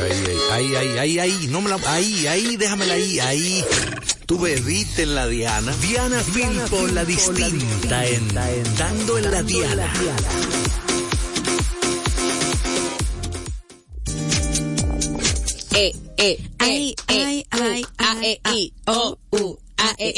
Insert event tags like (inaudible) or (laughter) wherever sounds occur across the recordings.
Ahí, ahí, ahí, ahí, ahí, no me la, ahí, ahí, déjamela ahí, ahí. Tú bebiste en la Diana. Diana Filpo, la distinta, en, dando en la Diana. Eh, eh, ay, ay, ay, ay, ay, o, u, a, e,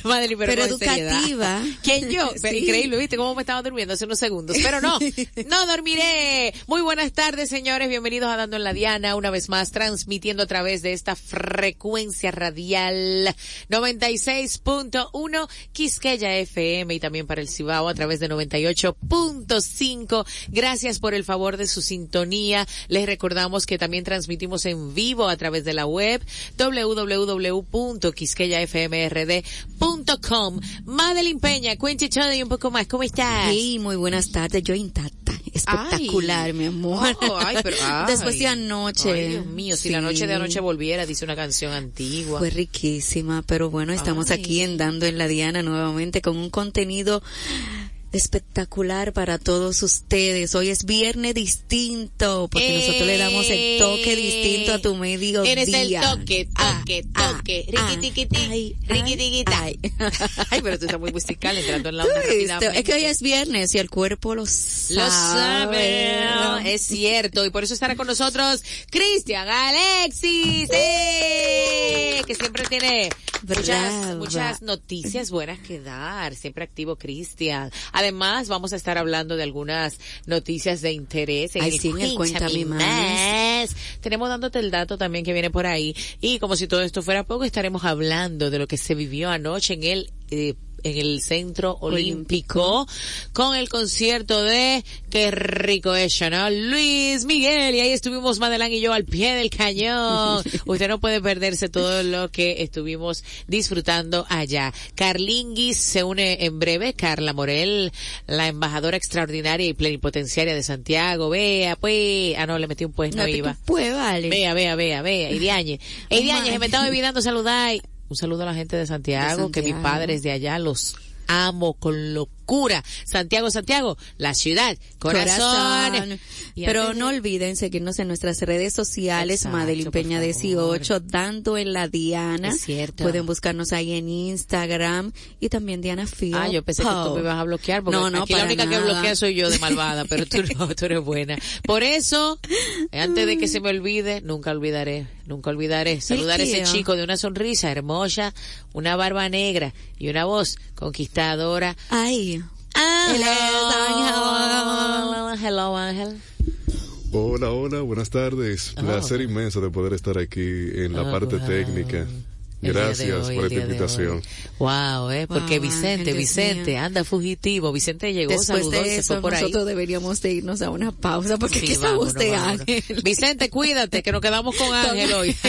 (laughs) Madre, pero, pero educativa. (laughs) ¿Quién yo? (laughs) Increíble, ¿viste cómo me estaba durmiendo hace unos segundos? Pero no, no dormiré. Muy buenas tardes, señores. Bienvenidos a Dando en la Diana, una vez más transmitiendo a través de esta frecuencia radial 96.1 Quisqueya FM y también para el Cibao a través de 98.5. Gracias por el favor de su sintonía. Les recordamos que también transmitimos en vivo a través de la web www.quisqueyafmrd.com com. Madeline Peña, todo y un poco más. ¿Cómo estás? Sí, muy buenas tardes. Yo intacta. Espectacular, mi amor. (laughs) Oh, ay, pero, ay. (laughs) Después de anoche. Ay, Dios mío, si la noche de anoche volviera, dice una canción antigua. Fue riquísima, pero bueno, estamos aquí en Dando en la Diana nuevamente con un contenido espectacular para todos ustedes. Hoy es viernes distinto, porque Eh, nosotros le damos el toque distinto a tu medio Eres el día. toque, toque, Ah, toque. ah, Riquitiquiti, ay, riquitiquita. ay. (laughs) Ay, pero tú estás muy musical entrando en la onda. Es que hoy es viernes y el cuerpo lo sabe. Lo sabe, es cierto, y por eso estará con nosotros Cristian Alexis, ¡eh! que siempre tiene muchas, muchas noticias buenas que dar, siempre activo Cristian. Además, vamos a estar hablando de algunas noticias de interés. en Ay, el sí, en el Cuéntame Más. Tenemos dándote el dato también que viene por ahí, y como si todo esto fuera poco, estaremos hablando de lo que se vivió anoche en el eh, en el centro olímpico con el concierto de Qué rico es, ¿no? Luis Miguel y ahí estuvimos Madeline y yo al pie del cañón. (laughs) Usted no puede perderse todo lo que estuvimos disfrutando allá. Carlinguis se une en breve, Carla Morel, la embajadora extraordinaria y plenipotenciaria de Santiago. Vea, pues, ah no, le metí un pues, no, No iba. puede, vale. Vea, vea, vea, vea, Iriañe. (laughs) Iriañe, my. se me estaba olvidando saludar. Un saludo a la gente de Santiago, De que mi padre es de allá, los amo con locura. Santiago, Santiago, la ciudad, corazón. Pero de- no olviden seguirnos en nuestras redes sociales, Exacto, Madeline Peña favor. 18, dando en la Diana. Es cierto. Pueden buscarnos ahí en Instagram y también Diana Fio. Ah, yo pensé que tú me ibas a bloquear, porque No, no, aquí la única que nada. bloquea soy yo de malvada, pero tú no, tú eres buena. Por eso, antes de que se me olvide, nunca olvidaré, nunca olvidaré saludar a ese chico de una sonrisa hermosa, una barba negra y una voz conquistadora. Ay, Ángel. Hello, Ángel. Hola, hola, buenas tardes. Placer inmenso de poder estar aquí en la Ah, parte wow. técnica. Gracias hoy, por esta invitación. Wow, eh, porque Wow, Vicente, Vicente, mío. anda fugitivo. Vicente llegó, después saludó y de se eso fue por ahí. nosotros deberíamos de irnos a una pausa porque Sí, ¿qué está usted, vámonos. Ángel? Vicente, cuídate, que nos quedamos con Ángel hoy. (laughs)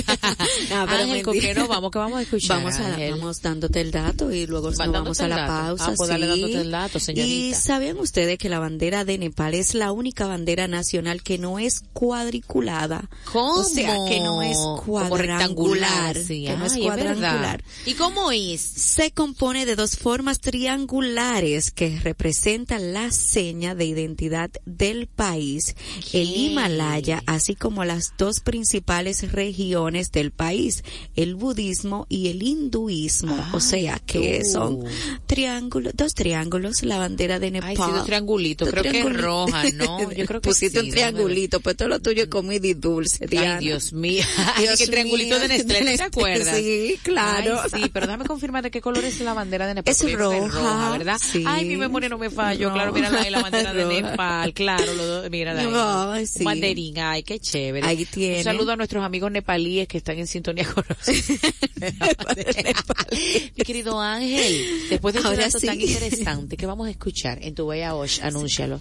No, pero Ángel, ¿con qué no vamos? que vamos a escuchar? Vamos a, Ángel? vamos dándote el dato y luego nos vamos a la pausa. Ah, pues dale sí. dándote el dato, señorita. Y sabían ustedes que la bandera de Nepal es la única bandera nacional que no es cuadriculada. ¿Cómo? O sea, que no es Como cuadrangular. sí. Que no es Ay, verdad. Cuadrangular. ¿Y cómo es? Se compone de dos formas triangulares que representan la seña de identidad del país, el. Himalaya, así como las dos principales regiones del país, el budismo y el hinduismo. o sea que tú. son triángulos, dos triángulos, la bandera de Nepal. Ay, sí, dos triangulitos. Creo que es roja, ¿no? (laughs) Yo creo que Pusiste sí, un triangulito, pues todo lo tuyo es comida y dulce, Diana. Ay, Dios mío. (laughs) Dios que triangulito mío. de Nestlé, ¿no ¿te acuerdas? Sí, claro. Ay, sí, pero déjame confirmar de qué color es la bandera de Nepal. Es roja, ¿verdad? sí. Ay, mi memoria no me falló. Claro, mira la, la bandera de. Nepal. Claro, lo, mira ahí. Ay, sí. Banderín. Ay, qué chévere. Ahí tiene. Un saludo a nuestros amigos nepalíes que están en sintonía con nosotros. (laughs) mi querido Ángel, después de este Ahora sí. tan interesante, ¿qué vamos a escuchar en tu Bella Osh? Anúncialo.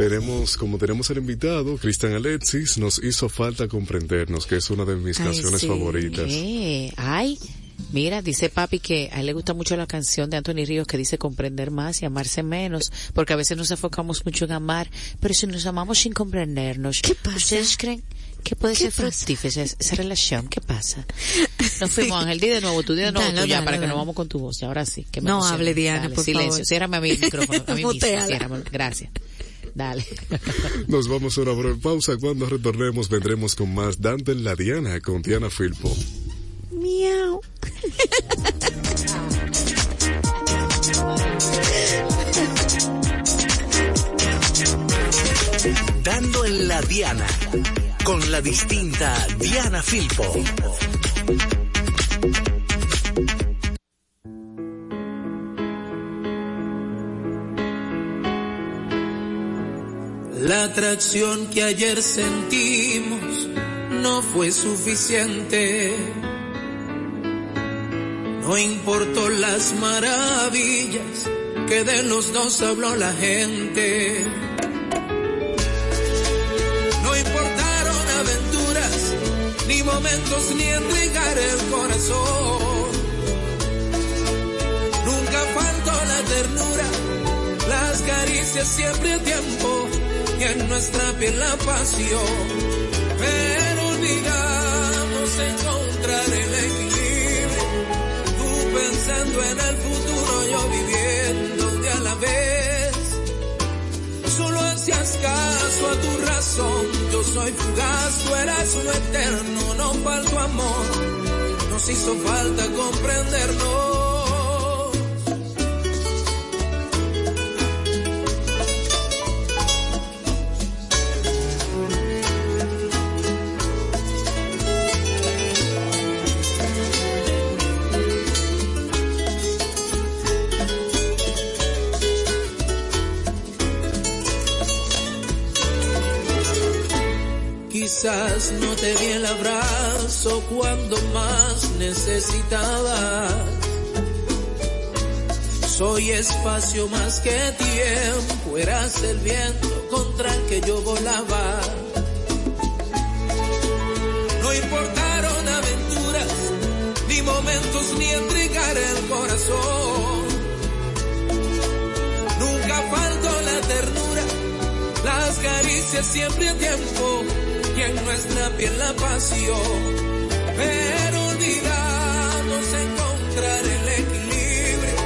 Tenemos, como tenemos el invitado, Cristian Alexis, nos hizo falta comprendernos, que es una de mis Ay, canciones sí. favoritas. ¿Qué? Ay, mira, dice papi que a él le gusta mucho la canción de Anthony Ríos que dice comprender más y amarse menos, porque a veces nos enfocamos mucho en amar, pero si nos amamos sin comprendernos, ¿Qué pasa? ¿ustedes creen que puede ¿Qué ser fructífera esa, esa relación? ¿Qué pasa? (laughs) Nos fuimos, Ángel, di de nuevo, tú di de nuevo Dale, tú ya, dale, para que nos vamos con tu voz, y ahora sí. Que me No hable, Diana, Dale, por silencio, favor. ciérrame a mí el micrófono, a mí (laughs) ciérramelo. gracias. Dale. (laughs) Nos vamos a una breve pausa. Cuando retornemos vendremos con más Dante en la Diana con Diana Filpo. Miau. Dando en la Diana con la distinta Diana Filpo. La atracción que ayer sentimos no fue suficiente. No importó las maravillas que de los dos habló la gente. No importaron aventuras, ni momentos, ni entregar el corazón. Nunca faltó la ternura, las caricias siempre a tiempo y en nuestra piel la pasión. Pero olvidamos encontrar el equilibrio, tú pensando en el futuro, yo viviendo de a la vez. Solo hacías caso a tu razón, yo soy fugaz, tú eras lo eterno, no faltó amor, nos hizo falta comprendernos. No te di el abrazo cuando más necesitabas. Soy espacio más que tiempo, eras el viento contra el que yo volaba. No importaron aventuras, ni momentos, ni entregar el corazón. Nunca faltó la ternura, las caricias siempre a tiempo en nuestra piel la pasión. Pero olvidamos encontrar el equilibrio,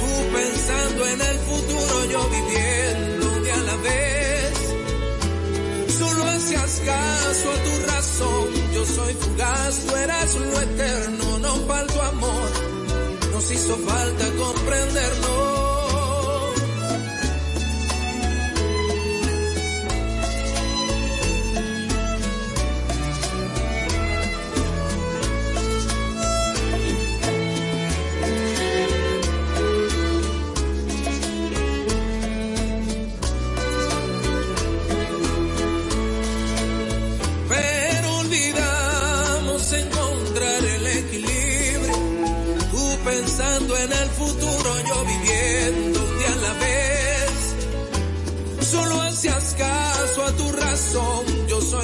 tú pensando en el futuro, yo viviendo de a la vez. Solo hacías caso a tu razón, yo soy fugaz, tú eras lo eterno, no faltó amor, nos hizo falta comprendernos.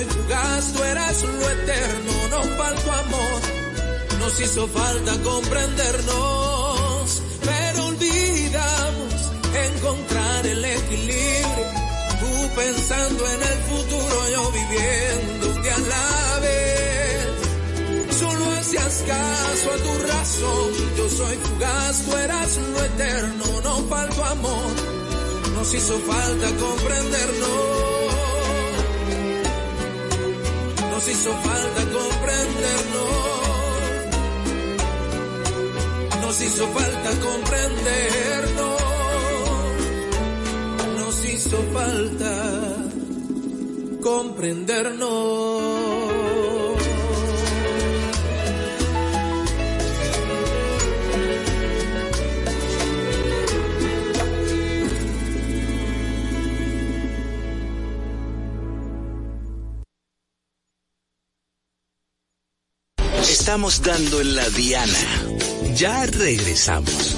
Soy fugaz, tú eras lo eterno. No faltó amor, nos hizo falta comprendernos. Pero olvidamos encontrar el equilibrio. Tú pensando en el futuro, yo viviendo un día a la vez. Solo hacías caso a tu razón. Yo soy fugaz, tú eras lo eterno. No faltó amor, nos hizo falta comprendernos. Nos hizo falta comprendernos. Nos hizo falta comprendernos nos hizo falta comprendernos. Estamos dando en la Diana. Ya regresamos.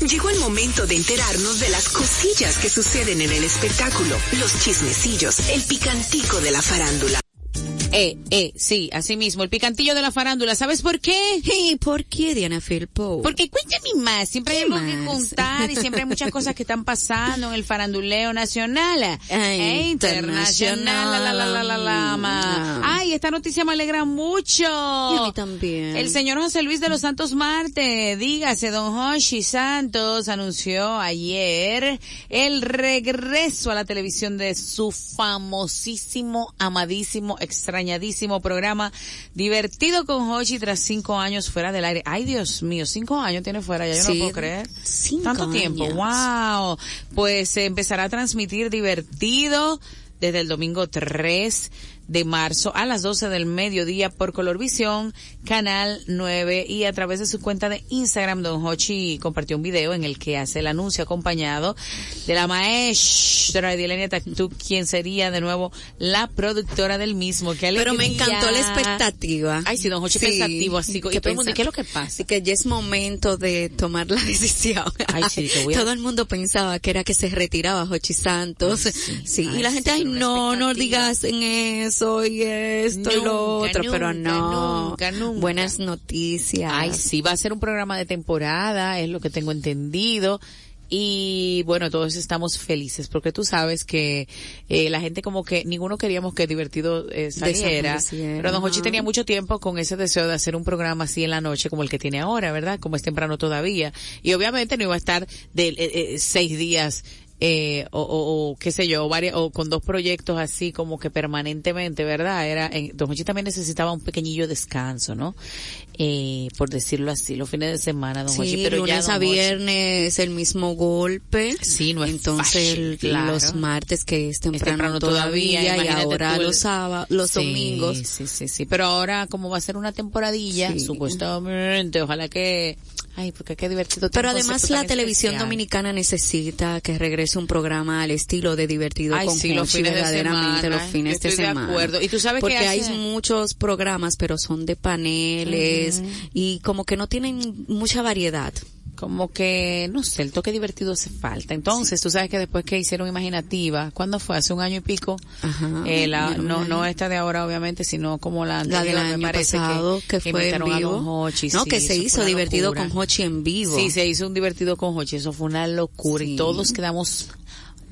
Llegó el momento de enterarnos de las cosillas que suceden en el espectáculo, los chismecillos, el picantico de la farándula. Eh, eh, sí, así mismo, el picantillo de la farándula. ¿Sabes por qué? (laughs) ¿Y por qué Diana Filpo? Porque cuéntame más, siempre hay ¿Qué algo que contar y siempre hay muchas cosas que están pasando en el faranduleo nacional Ay, e internacional. La, la, la, la, la, la. Ay, esta noticia me alegra mucho. Y a mí también. El señor José Luis de los Santos Marte, dígase, don Hoshi Santos, anunció ayer el regreso a la televisión de su famosísimo, amadísimo, extrañadísimo programa Divertido con Hoshi tras cinco años fuera del aire. Ay, Dios mío, cinco años tiene fuera, ya yo no Sí, puedo creer. cinco Tanto tiempo, wow. Pues se empezará a transmitir Divertido desde el domingo 3 de marzo a las 12 del mediodía por Colorvisión, Canal 9 y a través de su cuenta de Instagram, Don Hochi compartió un video en el que hace el anuncio acompañado de la maestra Edilenia Tactu, quien sería de nuevo la productora del mismo. Qué Pero me encantó la expectativa. Ay, sí, Don Hochi pensativo, así, y todo el mundo, ¿y qué es lo que pasa? Así que ya es momento de tomar la (laughs) decisión. Ay, sí, que voy a- Todo el mundo pensaba que era que se retiraba Jochi Santos. Ay, sí, sí. y la Ay, gente, sí, ay, no, no digas en eso y esto y lo Nunca, otro, pero no. nunca, nunca. Buenas noticias. Ay, sí, va a ser un programa de temporada, es lo que tengo entendido. Y bueno, todos estamos felices porque tú sabes que eh, la gente como que ninguno queríamos que divertido eh, saliera. Pero Don Hochi ajá. tenía mucho tiempo con ese deseo de hacer un programa así en la noche como el que tiene ahora, ¿verdad? Como es temprano todavía. Y obviamente no iba a estar de eh, eh, seis días eh, o, o, o, qué sé yo, varias, o con dos proyectos así como que permanentemente, ¿verdad? Era, en, Don Hochi también necesitaba un pequeñillo descanso, ¿no? Eh, por decirlo así, los fines de semana, Don Sí, pero ya lunes Don a viernes el mismo golpe. Sí, no es Entonces fácil, el- claro. los martes que es temprano, temprano todavía, todavía, y ahora el- los sábados, los Sí, domingos. Sí, sí, sí. Pero ahora, como va a ser una temporadilla, Sí. supuestamente, ojalá que, ay, porque qué divertido. Pero además la televisión especial. dominicana necesita que regrese un programa al estilo de divertido Ay, con sí, los fines de verdaderamente semana, los fines de de semana. acuerdo. Y tú sabes que Porque hace- hay muchos programas, pero son de paneles y como que no tienen mucha variedad. Como que, no sé, el toque divertido hace falta. Entonces, tú sabes que después que hicieron Imaginativa, ¿cuándo fue? Hace un año y pico. Ajá. Eh, la, no, no esta de ahora, obviamente, sino como la La anterior, me año parece pasado, que, fue en a vivo. Don Hochi, no, sí, que se hizo divertido locura. con Hochi en vivo. Sí, se hizo un divertido con Hochi, eso fue una locura Sí. y todos quedamos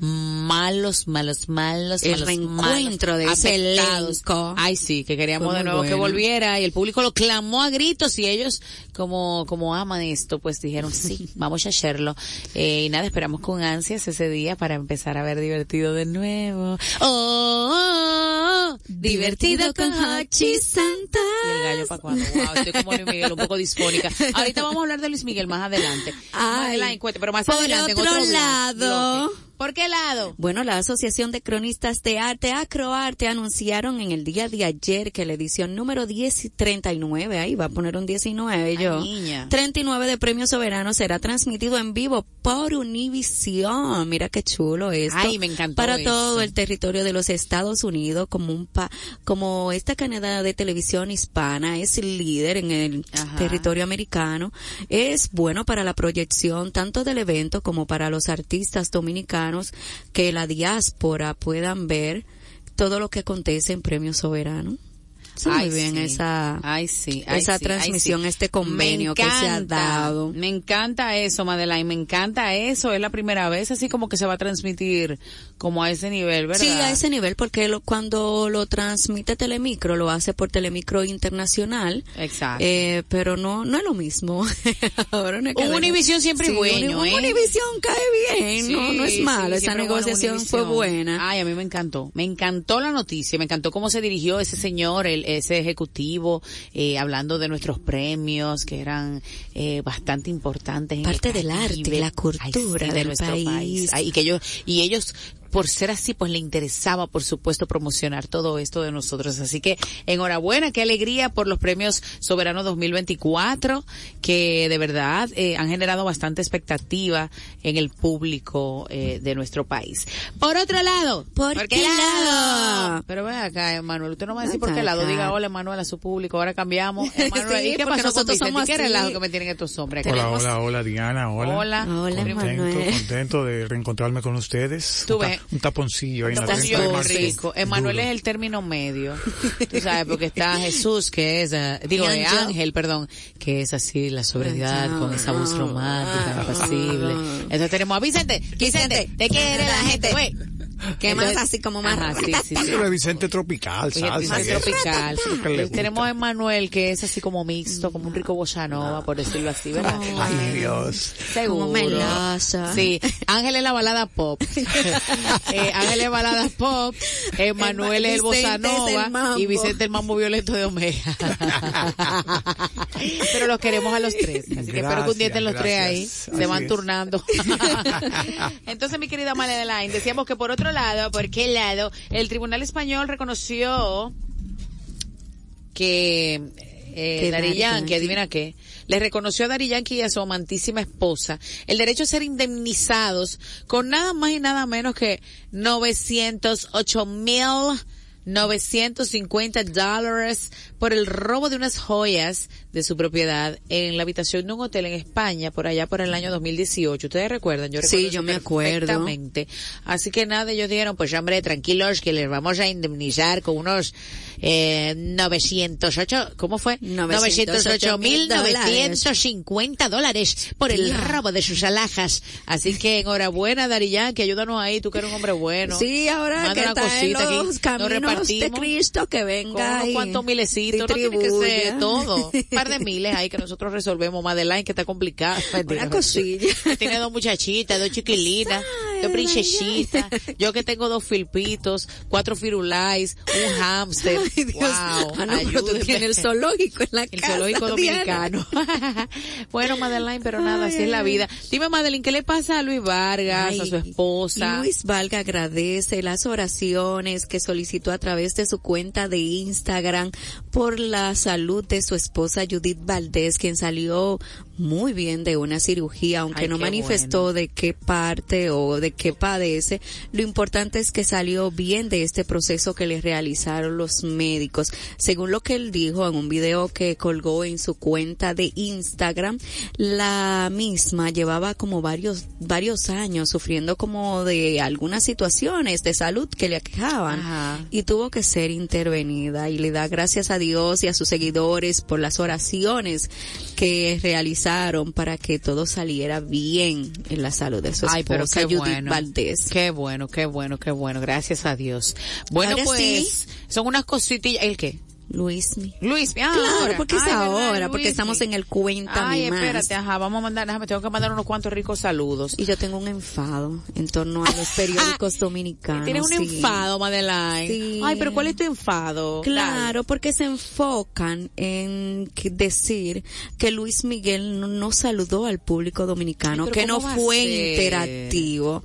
malos, malos, malos, El malos, reencuentro malos, de ese elenco. Ay, sí, que queríamos de nuevo que volviera y el público lo clamó a gritos y ellos como como aman esto, pues dijeron sí, (laughs) vamos a hacerlo. Eh, y nada, esperamos con ansias ese día para empezar a ver divertido de nuevo. Oh, oh, oh, divertido con Hochi Santa. y el gallo para cuando. Wow, estoy como Luis Miguel, un poco disfónica. Ahorita vamos a hablar de Luis Miguel más adelante. más Ay, adelante, cuente, pero más por adelante en otro otro blo- lado. bloque. ¿Por qué lado? Bueno, la Asociación de Cronistas de Arte, Acroarte, anunciaron en el día de ayer que la edición número 10 y 39, ahí va a poner un 19 yo, Ay, niña. 39 de Premio Soberano será transmitido en vivo por Univisión. Mira qué chulo esto. Ay, me encantó Para eso. todo el territorio de los Estados Unidos, como un pa, como esta cadena de televisión hispana es líder en el Ajá. territorio americano, es bueno para la proyección tanto del evento como para los artistas dominicanos que la diáspora puedan ver todo lo que acontece en Premio Soberano. Está muy Ay, bien sí. esa, Ay, sí, ay, esa ay, transmisión, este convenio que se ha dado. Me encanta eso, Madeleine, me encanta eso. Es la primera vez así como que se va a transmitir como a ese nivel, ¿verdad? Sí, a ese nivel, porque lo- cuando lo transmite Telemicro, lo hace por Telemicro Internacional. Exacto. Eh, pero no, no es lo mismo. (laughs) Ahora cadena- Univisión siempre es bueno, ¿eh? Univisión cae bien, no, no es malo. Esa bueno negociación fue buena. Ay, a mí me encantó. Me encantó la noticia. Me encantó cómo se dirigió ese señor, el, ese ejecutivo, eh, hablando de nuestros premios, que eran eh, bastante importantes. en Parte el del arte, Caribe. la cultura de del nuestro país. Ay, y que ellos, y ellos, por ser así, pues le interesaba, por supuesto, promocionar todo esto de nosotros. Así que, enhorabuena, qué alegría por los premios Soberano 2024, que de verdad eh, han generado bastante expectativa en el público eh, de nuestro país. Por otro lado, ¿Por qué lado? Pero ven acá, Emanuel, usted no va a decir por qué lado. acá. Diga hola, Emanuel, a su público. Ahora cambiamos. (laughs) Emanuel, Sí, ¿y qué pasó con nosotros Vicente? somos ¿Qué relajo que me tienen estos hombres? Hola, hola, hola Diana, hola. Hola. Hola. Manuel. Contento, contento de reencontrarme con ustedes. Tú Un ves, un taponcillo ahí en la Taponcillo 30 de marzo. rico. Emanuel es el término medio. Tú sabes, porque está (laughs) Jesús, que es, eh, digo, eh, Ángel. Perdón, que es así la sobriedad, con esa voz ah, romántica, ah, apacible. ah. Entonces tenemos a Vicente. Vicente, te quiere la gente, güey. Que más así como más Ajá, sí, sí, sí. Pero Vicente tropical, Oye, salsa. eso. tropical. Tenemos a Emanuel, que es así como mixto, como un rico bossa nova, por decirlo así, ¿verdad? Ay, Dios. Seguro. Como. Sí, Ángel es la balada pop. (laughs) eh, Ángel es balada pop, Emanuel es el bossa Vicente es el nova mambo. y Vicente el mambo violento de Omega. (laughs) Pero los queremos a los tres, así que espero que un día estén los tres ahí, se van es. turnando. (laughs) Entonces, mi querida Madeline, decíamos que por otro lado, ¿por qué lado? El Tribunal Español reconoció que eh, Daddy Yankee, adivina qué, le reconoció a Daddy Yankee y a su amantísima esposa el derecho a ser indemnizados con nada más y nada menos que 908 mil 950 dólares por el robo de unas joyas de su propiedad en la habitación de un hotel en España por allá por el año 2018. ¿Ustedes recuerdan? Yo Sí, recuerdo yo eso me acuerdo. Así que nada, ellos dijeron, pues hombre, tranquilos que les vamos a indemnizar con unos eh, 908, ¿cómo fue? 908 mil 950 dólares por el robo de sus alhajas. Así que enhorabuena, Darillán, que ayúdanos ahí, tú que eres un hombre bueno. Sí, ahora Manda que está en aquí, los nos caminos de repartimos. Cristo, que Con venga unos cuantos milecitos, no tiene que ser todo. Un (laughs) par de miles ahí que nosotros resolvemos. Madeline, que está complicada. Una cosilla. tiene dos muchachitas, dos chiquilinas, princesitas. Yo que tengo dos filpitos, cuatro firulais, un hámster. Ay, Dios. Wow. Ah, no, pero tú tienes el zoológico en la El casa, zoológico dominicano. (laughs) bueno, Madeline, pero nada, así es la vida. Dime, Madeline, ¿qué le pasa a Luis Vargas, Ay, a su esposa? Luis Valga agradece las oraciones que solicitó a través de su cuenta de Instagram por la salud de su esposa Judith Valdés, quien salió muy bien de una cirugía, aunque Ay, no manifestó bueno. de qué parte o de qué padece. Lo importante es que salió bien de este proceso que le realizaron los médicos. Según lo que él dijo en un video que colgó en su cuenta de Instagram, la misma llevaba como varios, varios años sufriendo como de algunas situaciones de salud que le aquejaban Ajá. y tuvo que ser intervenida y le da gracias a Dios y a sus seguidores por las oraciones que realizaron para que todo saliera bien en la salud de su esposa Ay, pero qué Judith bueno. Valdés. Qué bueno, qué bueno, qué bueno. Gracias a Dios. Bueno, Ahora pues, sí. son unas cositillas. ¿El qué? Luismi. Luis, ah, Claro, ahora. porque es Ay, ¿verdad? ahora, porque Luismi. estamos en el cuéntame Ay, más. espérate, ajá, vamos a mandar, déjame, tengo que mandar unos cuantos ricos saludos. Y yo tengo un enfado en torno a los periódicos (laughs) dominicanos. Tienes un sí. enfado, Madeline. Sí. Ay, pero ¿cuál es tu enfado? Claro, porque se enfocan en decir que Luis Miguel no, no saludó al público dominicano, Ay, que no ¿cómo va a fue interactivo.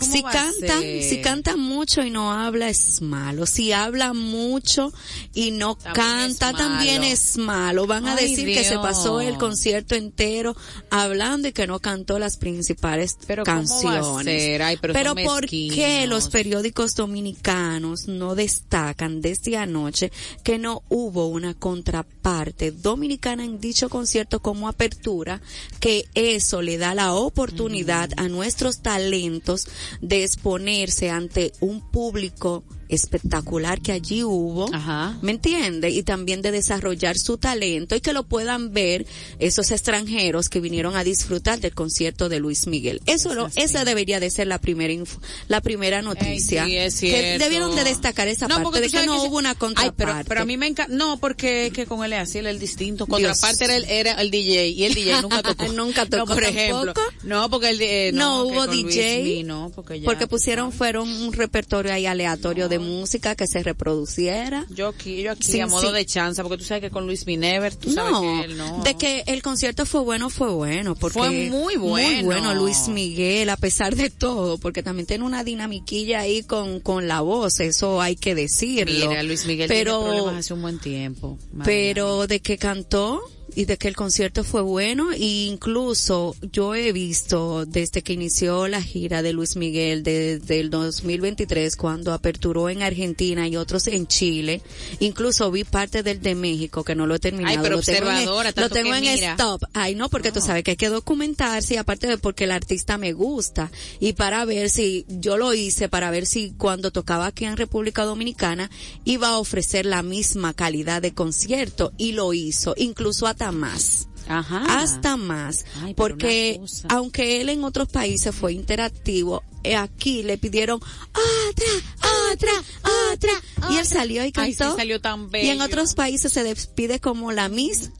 ¿Cómo Si canta, si canta mucho y no habla es malo. Si habla mucho y no También canta es también es malo. Van a decir que se pasó el concierto entero hablando y que no cantó las principales Pero ¿cómo va a canciones. Ay, pero son ¿por qué los periódicos dominicanos no destacan desde anoche que no hubo una contraparte dominicana en dicho concierto como apertura, que eso le da la oportunidad a nuestros talentos de exponerse ante un público espectacular que allí hubo, Ajá. ¿me entiende? Y también de desarrollar su talento y que lo puedan ver esos extranjeros que vinieron a disfrutar del concierto de Luis Miguel. Eso lo, esa debería de ser la primera info- la primera noticia. Ey, sí, es que debieron de destacar esa No, parte de que no hubo una Ay, contraparte. pero, pero a mí me encanta, no, porque es que con él es así, él es distinto. Contraparte era el, era el DJ y el DJ (laughs) nunca tocó. Nunca tocó No, por ejemplo. tampoco. No, porque el, eh, no, hubo Luis DJ no, porque ya. porque pusieron fueron un repertorio ahí aleatorio de música que se reproduciera. Yo aquí, yo aquí Sí, a modo sí. de chanza, porque tú sabes que con Luis Minever, tú sabes No, que él no. de que el concierto fue bueno, fue bueno, porque Fue muy bueno. muy bueno Luis Miguel, a pesar de todo, porque también tiene una dinamiquilla ahí con, con la voz, eso hay que decirlo. Mira, Luis Miguel pero, tiene problemas hace un buen tiempo. Pero de que cantó, y de que el concierto fue bueno. E incluso yo he visto desde que inició la gira de Luis Miguel desde el 2023 cuando aperturó en Argentina y otros en Chile, incluso vi parte del de México que no lo he terminado. Ay, pero lo tengo en- observadora, lo tengo en stop. Ay, no, porque tú sabes que hay que documentarse y aparte de porque el artista me gusta. Y para ver si yo lo hice para ver si cuando tocaba aquí en República Dominicana iba a ofrecer la misma calidad de concierto. Y lo hizo, incluso hasta más. Ajá. Hasta más, Ay, porque aunque él en otros países fue interactivo, eh, aquí le pidieron otra, otra, otra, y él salió y Ay, sí, cantó. salió tan Y en otros países se despide como la Miss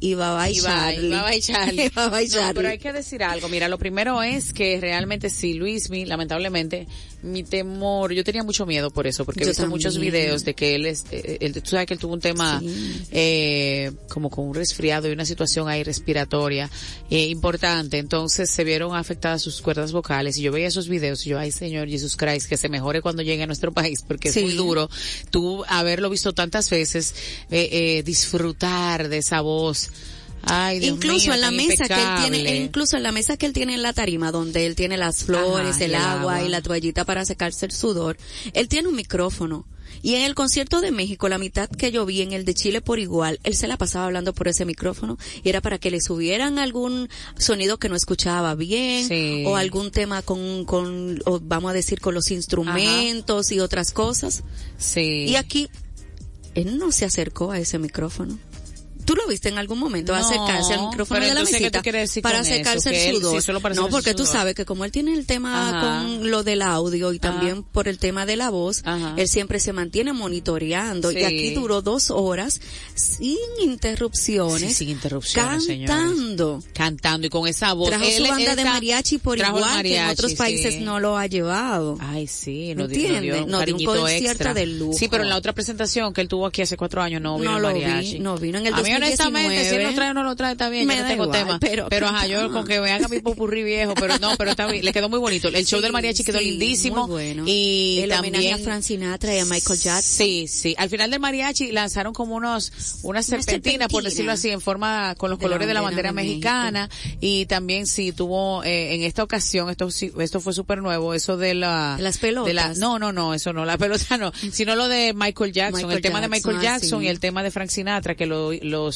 y Baba y bye, Charlie. bye, bye, Charlie. Bye, bye, No, Charlie. pero hay que decir algo. Mira, lo primero es que realmente sí, Luismi, lamentablemente, mi temor, yo tenía mucho miedo por eso, porque he Yo visto muchos videos de que él es, eh, él- tú sabes que él tuvo un tema, Sí. eh, como con un resfriado y una situación ahí respiratoria, eh, importante. Entonces se vieron afectadas sus cuerdas vocales y yo veía esos videos y yo, ay Señor Jesus Christ, que se mejore cuando llegue a nuestro país, porque Sí. es muy duro tú haberlo visto tantas veces, eh, eh, disfrutar de esa voz. Ay, Dios incluso mío, en la mesa que él tiene, incluso en la mesa que él tiene en la tarima, donde él tiene las flores, Ajá, el agua, agua. y la toallita para secarse el sudor, él tiene un micrófono. Y en el concierto de México, la mitad que yo vi en el de Chile por igual, él se la pasaba hablando por ese micrófono y era para que le subieran algún sonido que no escuchaba bien Sí. o algún tema con, con, o vamos a decir, con los instrumentos y otras cosas. Sí. Y aquí, él no se acercó a ese micrófono. ¿Tú lo viste en algún momento No, acercarse al micrófono de la entonces, ¿qué mesita para secarse el él- sudor? sí, solo para no, porque el tú sudor. sabes que como él tiene el tema Ajá. con lo del audio y también Ajá. por el tema de la voz, Ajá. él siempre se mantiene monitoreando Sí. y aquí duró dos horas sin interrupciones, Sí, sin interrupciones, cantando. cantando y con esa voz. Trajo Él- su él banda de mariachi por igual que en mariachi, otros países no lo ha llevado. Ay, sí, no ¿Entiendes? un No, de un concierto extra. de lujo. Sí, pero en la otra presentación que él tuvo aquí hace cuatro años no vino No lo vi, mariachi. no vino en el A honestamente, si él 2019, lo trae o no lo trae, está bien, me yo no tengo igual, tema. pero- Pero, ajá, yo con que vean a mi popurrí viejo, pero no, pero está bien, le quedó muy bonito. El show Sí, del mariachi quedó sí, lindísimo. muy bueno. Y el también homenaje a Frank Sinatra y a Michael Jackson. Sí, sí. Al final del mariachi lanzaron como unos, unas serpentinas, por serpentina. decirlo así, en forma, con los De la colores de la bandera bandera de mexicana. Y también sí tuvo, eh, en esta ocasión, esto sí- esto fue súper nuevo, eso de la... De las pelotas. de la- no, no, no, eso no, la pelota no, sino lo de Michael Jackson, Michael el tema de Michael Jackson, ah, sí. y el tema de Frank Sinatra que lo,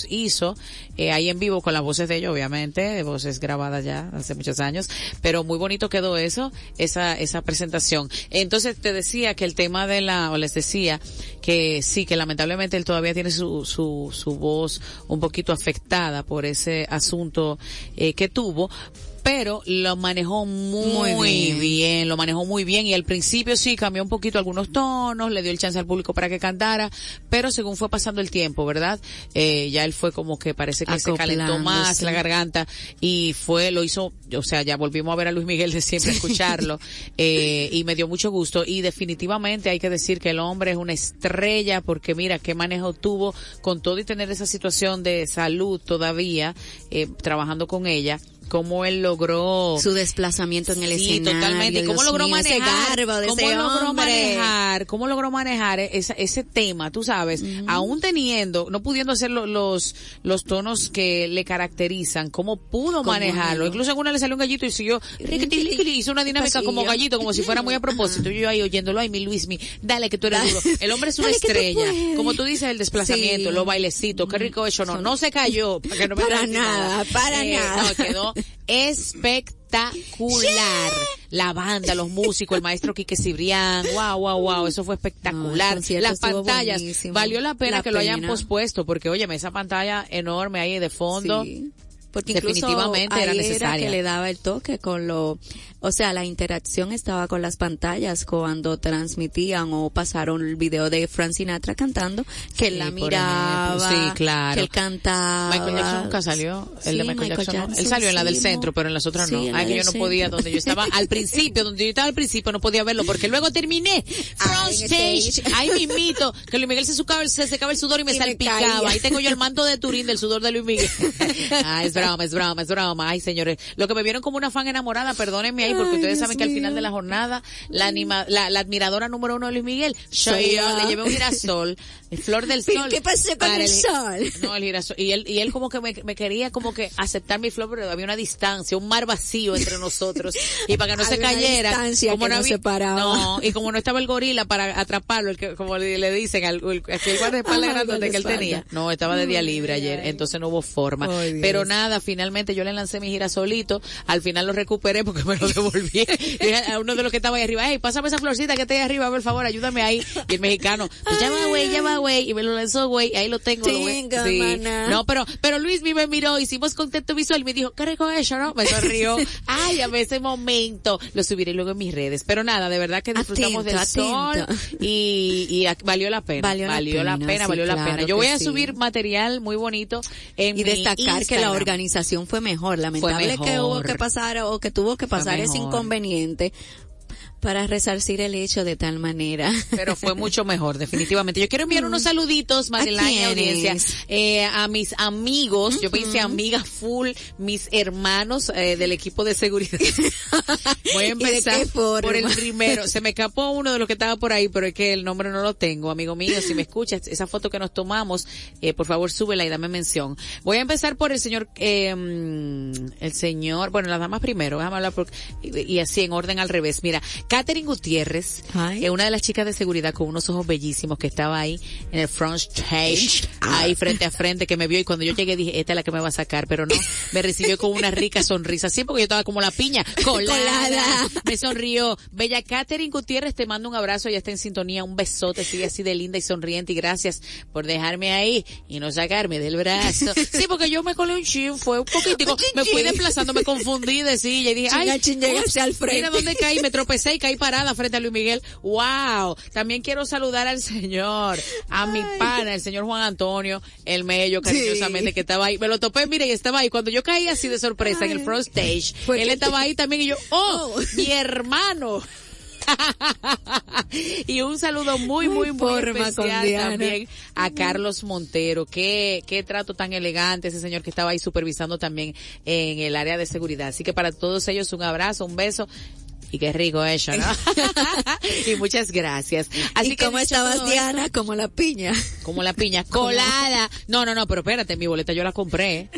hizo eh, ahí en vivo con las voces de ellos, obviamente, de voces grabadas ya hace muchos años, pero muy bonito quedó eso, esa, esa presentación. Entonces te decía que el tema de la, o les decía que sí, que lamentablemente él todavía tiene su, su, su voz un poquito afectada por ese asunto eh, que tuvo, pero lo manejó muy, Muy bien. bien. lo manejó muy bien y al principio sí cambió un poquito algunos tonos, le dio el chance al público para que cantara, pero según fue pasando el tiempo, ¿verdad? Eh, ya él fue como que parece que se calentó más la garganta y fue, lo hizo, o sea, ya volvimos a ver a Luis Miguel de siempre escucharlo, (laughs) eh, y me dio mucho gusto y definitivamente hay que decir que el hombre es una estrella porque mira qué manejo tuvo con todo y tener esa situación de salud todavía, eh, trabajando con ella, cómo él logró Su desplazamiento en el Sí, escenario. totalmente. ¿Cómo Dios logró mío, manejar? de ¿Cómo ese logró hombre? manejar? ¿Cómo logró manejar ese tema? Tú sabes, aún teniendo, no pudiendo hacer lo- los los tonos que le caracterizan, cómo pudo ¿Cómo manejarlo. Incluso en una le salió un gallito y siguió, hizo una dinámica Pasillo. como gallito, como si fuera muy a (laughs) propósito. Yo ahí oyéndolo, ay, mi Luismi, dale que tú eres duro. El hombre es una Dale estrella. Como tú dices, el desplazamiento, Sí. los bailecitos, qué rico eso, no, no se cayó. Para, que no me Para nada, para Eh, nada. no, quedó espectacular. La banda, los músicos, el maestro Quique Cibrián, wow, wow, wow, eso fue No, espectacular. concierto Las pantallas, buenísimo. valió la pena La que lo hayan pena. pospuesto, porque óyeme, esa pantalla enorme ahí de fondo. Sí. Porque incluso Definitivamente era necesaria. que le daba el toque con lo, o sea, la interacción estaba con las pantallas cuando transmitían o pasaron el video de Frank Sinatra cantando, que él la miraba. Sí, claro. que él cantaba. Michael Jackson nunca salió. El Sí, de Michael, Jackson, no. Él Jackson salió en la del centro, pero en las otras no. Ay, yo no podía, donde yo estaba al principio, donde yo estaba al principio, no podía verlo, porque luego terminé front stage. Ahí mismito, que Luis Miguel se, sucaba, se secaba el sudor y me (laughs) Y salpicaba. Ahí tengo yo el manto de Turín del sudor de Luis Miguel. (laughs) ah, es broma, es broma, es broma. Ay, señores, lo que me vieron como una fan enamorada, perdónenme ahí, porque ustedes saben que al final de la jornada, la anima, la, la admiradora número uno de Luis Miguel, soy yo, le llevé un girasol, el flor del (laughs) ¿Pero sol. qué pasó con para el sol? No, el girasol. Y él, y él como que me, me quería como que aceptar mi flor, pero había una distancia, un mar vacío entre nosotros. Y para que no (laughs) se Había una cayera, distancia como no había- no, y como no estaba el gorila para atraparlo, el que, como le, le dicen, al, el, aquel guardaespaldas Ajá, grandote que él tenía. No, estaba de día libre ayer, entonces no hubo forma. Ay, Dios. Pero nada, finalmente yo le lancé mi girasolito, al final lo recuperé porque me lo devolví. (laughs) A uno de los que estaba ahí arriba, hey, pásame esa florcita que está ahí arriba, por favor, ayúdame ahí. Y el mexicano, pues ya va, güey, ya va, güey, y me lo lanzó, güey, ahí lo tengo. Tenga, mana. No, pero, pero Luis me miró, hicimos contacto visual y me dijo, ¿qué rico eso, no? Me sonrió. (laughs) Ay, a ese momento lo subiré luego en mis redes. Pero nada, de verdad que disfrutamos Atento, del sol y, y valió la pena. Valió la la pena, pena, sí, valió la claro pena. Yo voy a sí. subir material muy bonito en y mi destacar que la Instagram. Organización fue mejor. Lamentable que hubo que pasar o que tuvo que pasar ese inconveniente para resarcir el hecho de tal manera. (laughs) pero fue mucho mejor, definitivamente. Yo quiero enviar unos saluditos, quiénes? audiencia, eh, a mis amigos, yo pensé amigas full, mis hermanos eh, del equipo de seguridad. (laughs) Voy a ¿Y de empezar por el primero. Se me escapó uno de los que estaba por ahí, pero es que el nombre no lo tengo, amigo mío. Si me escuchas, esa foto que nos tomamos, eh, por favor súbela y dame mención. Voy a empezar por el señor, eh, mm, el señor, bueno, las damas primero, déjame hablar por, y, y así en orden al revés. Mira, Catherine Gutiérrez, Ay. eh, una de las chicas de seguridad con unos ojos bellísimos que estaba ahí en el front stage, ahí frente a frente, que me vio. Y cuando yo llegué dije, esta es la que me va a sacar, pero no, me recibió con una rica sonrisa, sí, porque yo estaba como la piña, (laughs) colada, Colada. me sonrió. Bella Catherine Gutiérrez, te mando un abrazo, ya está en sintonía, un besote, sigue así de linda y sonriente. Y gracias por dejarme ahí y no sacarme del brazo. Sí, porque yo me colé un chin, fue un poquitico, (laughs) me fui desplazando, me confundí de silla y dije, ay, Chinga, chin, llegaste ups, al frente. Mira dónde caí, me tropecé y caí parada frente a Luis Miguel. Wow. También quiero saludar al señor, a mi pana, el señor Juan Antonio, el mello, cariñosamente, que estaba ahí. Me lo topé, mire, y estaba ahí. Cuando yo caí así de sorpresa en el front stage, él estaba ahí también y yo, (laughs) oh, Oh. mi hermano. (laughs) y un saludo muy, muy, muy Forma especial también a Carlos Montero. Qué, qué trato tan elegante ese señor que estaba ahí supervisando también en el área de seguridad. Así que para todos ellos un abrazo, un beso. Y qué rico eso, ¿no? (laughs) y muchas gracias. Así ¿Y que cómo estabas, Diana? Como la piña. (laughs) como la piña colada. No, no, no, pero espérate, mi boleta yo la compré.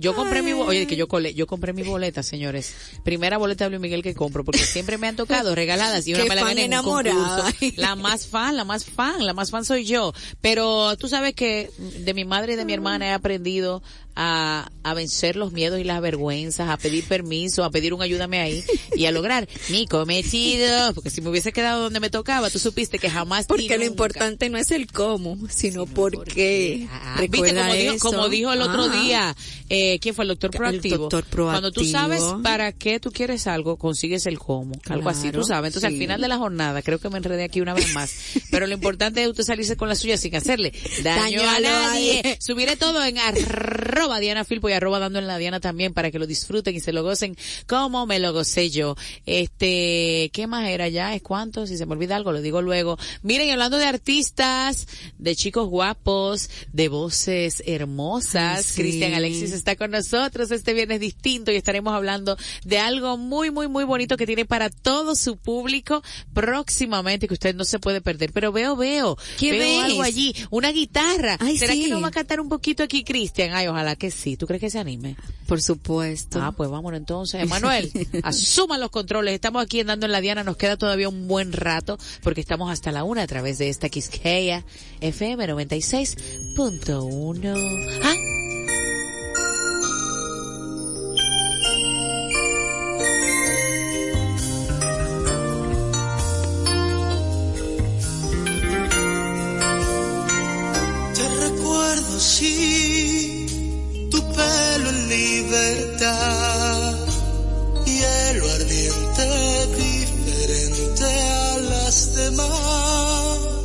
Yo compré mi bo- oye, que yo cole- yo compré mi boleta, señores. Primera boleta de Luis Miguel que compro porque siempre me han tocado regaladas y una me la gané en un enamorada. concurso. (laughs) La más fan, la más fan, la más fan soy yo. Pero tú sabes que de mi madre y de mi hermana he aprendido a, a vencer los miedos y las vergüenzas, a pedir permiso, a pedir un ayúdame ahí y a lograr mi cometido. Porque si me hubiese quedado donde me tocaba, tú supiste que jamás Porque lo nunca. importante no es el cómo, sino por qué. Ah, como, dijo, eso. como dijo el otro Ajá. día, eh, ¿quién fue el doctor El proactivo? doctor Cuando tú sabes para qué tú quieres algo, consigues el cómo. algo así, tú sabes. Entonces sí. al final de la jornada, creo que me enredé aquí una vez más, (laughs) pero lo importante es usted salirse con la suya sin hacerle daño, Daño a nadie. Subiré todo en arroba Diana Filpo y arroba dando en la Diana también para que lo disfruten y se lo gocen como me lo gocé yo. Este, ¿qué más era ya? ¿Es cuánto? Si se me olvida algo, lo digo luego. Miren, hablando de artistas, de chicos guapos, de voces hermosas, sí. Cristian Alexis está con nosotros este viernes distinto y estaremos hablando de algo muy, muy, muy bonito que tiene para todo su público próximamente que usted no se puede perder. Pero veo, veo, ¿Qué veo ves? algo allí, una guitarra. Ay, ¿Será sí. que nos va a cantar un poquito aquí Cristian? Ay, ojalá que sí. ¿Tú crees que se anime? Por supuesto. Ah, pues vámonos entonces. Emanuel, (laughs) asuma los controles. Estamos aquí andando en la Diana. Nos queda todavía un buen rato porque estamos hasta la una a través de esta Quisqueya FM 96.1. Ah, libertad, hielo ardiente diferente a las demás.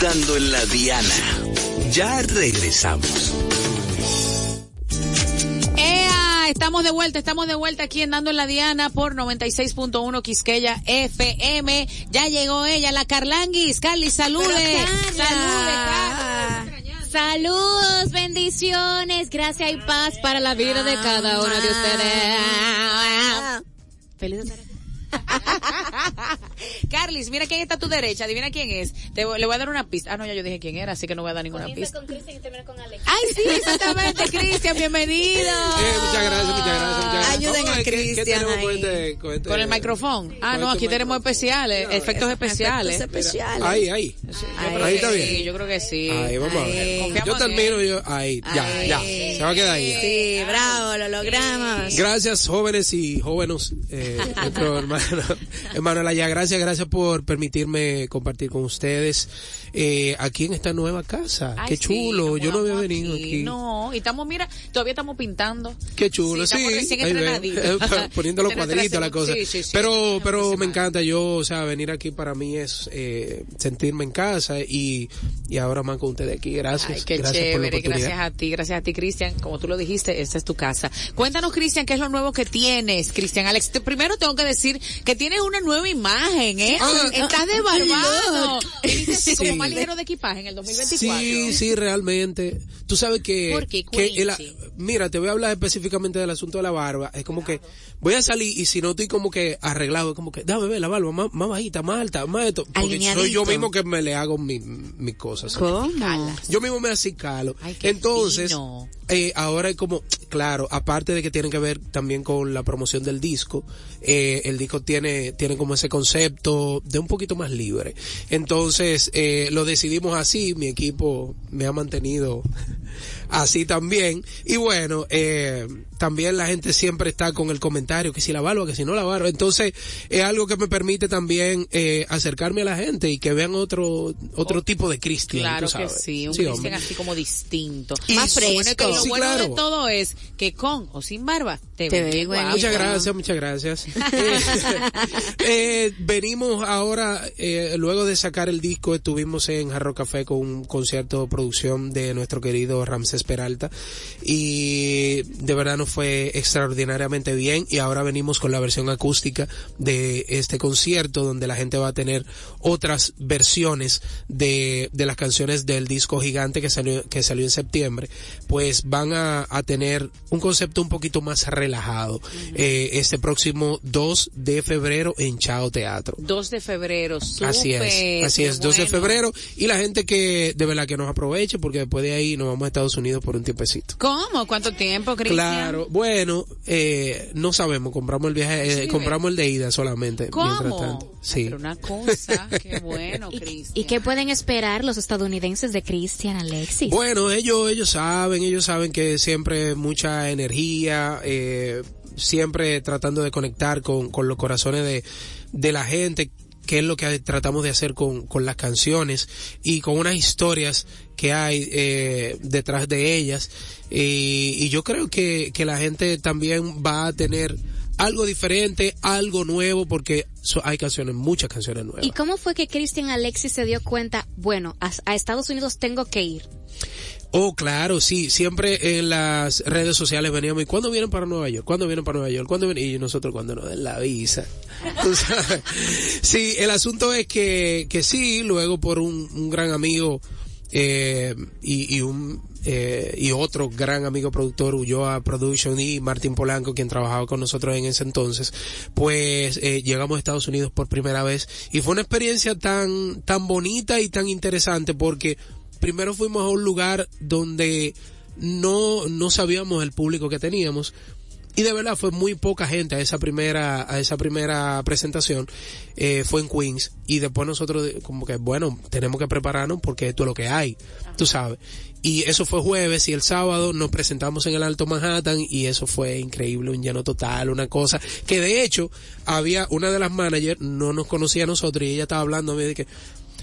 Dando en la diana. Ya regresamos. ¡Ea! Estamos de vuelta, estamos de vuelta aquí en Dando en la Diana por 96.1 Quisqueya FM. Ya llegó ella, la Carlanguis. Carly, salude. Saludos, bendiciones, gracia y paz para la vida de cada uno de ustedes. Feliz de (laughs) Carlis, mira quién está a tu derecha, adivina quién es. Te voy- le voy a dar una pista. Ah, no, ya yo dije quién era, así que no voy a dar ninguna pista. con Cristian y termina con Alex. Ay, sí, exactamente, Cristian, bienvenido. (laughs) Eh, muchas gracias, muchas gracias, muchas gracias. Ayuden ¿Cómo a es? ¿Qué- ¿Qué, Cristian tenemos con ahí. este, con este- Con el micrófono. Ah, con no, este aquí tenemos micrófono? especiales, efectos especiales. Efectos especiales. Ahí, ahí. Ay, Ahí está sí, bien. yo creo que sí. Ahí, vamos a ver. Yo termino, yo, ahí, ya, Ay. ya. Se va a quedar ahí. Sí, bravo, lo logramos. Gracias, jóvenes y jóvenes, eh, nuestro hermano, hermano Laya, gracias, gracias por permitirme compartir con ustedes eh, aquí en esta nueva casa. Ay, Qué sí, chulo, nos yo no había venido aquí. No, y estamos, mira, todavía estamos pintando. Qué chulo, sí. eh, (laughs) poniendo los cuadritos, la cosa. Sí, sí, sí. pero, pero me encanta yo, o sea, venir aquí para mí es eh, sentirme en casa y, y ahora más con ustedes aquí. Gracias. Ay, qué gracias por la chévere, oportunidad. gracias a ti, gracias a ti, Cristian. Como tú lo dijiste, esta es tu casa. Cuéntanos, Cristian, qué es lo nuevo que tienes, Cristian Alex. Te- primero tengo que decir que tienes una nueva imagen, ¿eh? Ah, Estás de barbado. Viniste así como Sí. más ligero de equipaje en el 2024. Sí, sí, realmente. Tú sabes que, ¿Por qué? que el- mira, te voy a hablar específicamente del asunto de la barba. Es como que voy a salir y si no estoy como que arreglado, es como que dame ver la barba más, más bajita, más alta, más esto. Porque Alineadito. soy yo mismo que me le hago mi- mis cosas. ¿Cómo? Yo mismo me acicalo. Ay, Entonces, eh, ahora es como, claro, aparte de que tiene que ver también con la promoción del disco, eh, el disco tiene, tiene como ese concepto de un poquito más libre. Entonces, eh, lo decidimos así, mi equipo me ha mantenido así también. Y bueno, eh, también la gente siempre está con el comentario que si la barba, que si no la barba. Entonces, es algo que me permite también eh, acercarme a la gente y que vean otro, otro tipo de Cristian. Claro tú que sí, un Sí, Cristian así como distinto. Y Más fresco. Que lo Sí, bueno claro. de todo es que con o sin barba te, Te guapo. buenito. Muchas gracias, muchas gracias. (laughs) (laughs) Eh, venimos ahora, eh, luego de sacar el disco, estuvimos en Jarro Café con un concierto de producción de nuestro querido Peralta y de verdad nos fue extraordinariamente bien. Y ahora venimos con la versión acústica de este concierto donde la gente va a tener otras versiones de, de las canciones del disco gigante que salió, que salió en septiembre, pues van a, a tener un concepto un poquito más relajado. Eh, este próximo 2 de febrero en Chao Teatro. 2 de febrero, Así es, así es, 2 de bueno. febrero. Y la gente que de verdad que nos aproveche porque después de ahí nos vamos a Estados Unidos por un tiempecito. ¿Cómo? ¿Cuánto tiempo, Cristian? Claro, bueno, eh, no sabemos, compramos el viaje, eh, compramos el de ida solamente. Mientras ¿Cómo? tanto. Sí. Pero una cosa, qué (laughs) bueno, ¿Y, Cristian. ¿Y qué pueden esperar los estadounidenses de Christian Alexis? Bueno, ellos, ellos saben, ellos saben que siempre mucha energía, eh, siempre tratando de conectar con, con los corazones de, de la gente, que es lo que tratamos de hacer con, con las canciones y con unas historias que hay eh, detrás de ellas. Y, y yo creo que, que la gente también va a tener algo diferente, algo nuevo, porque hay canciones, muchas canciones nuevas. ¿Y cómo fue que Christian Alexis se dio cuenta, bueno, a, a Estados Unidos tengo que ir? Oh, claro, sí. Siempre en las redes sociales veníamos, ¿y cuándo vienen para Nueva York? ¿Cuándo vienen para Nueva York? ¿Cuándo vienen? Y nosotros cuando nos den la visa. (laughs) Sí, el asunto es que, que sí, luego por un, un gran amigo, eh, y, y un, eh, y otro gran amigo productor, Ulloa Production y Martín Polanco, quien trabajaba con nosotros en ese entonces, pues eh, llegamos a Estados Unidos por primera vez y fue una experiencia tan, tan bonita y tan interesante porque primero fuimos a un lugar donde no, no sabíamos el público que teníamos. Y de verdad fue muy poca gente a esa primera, a esa primera presentación, eh, fue en Queens, y después nosotros como que, bueno, tenemos que prepararnos porque esto es lo que hay, tú sabes. Y eso fue jueves y el sábado nos presentamos en el Alto Manhattan y eso fue increíble, un lleno total, una cosa que de hecho había una de las managers, no nos conocía a nosotros y ella estaba hablando a mí de que,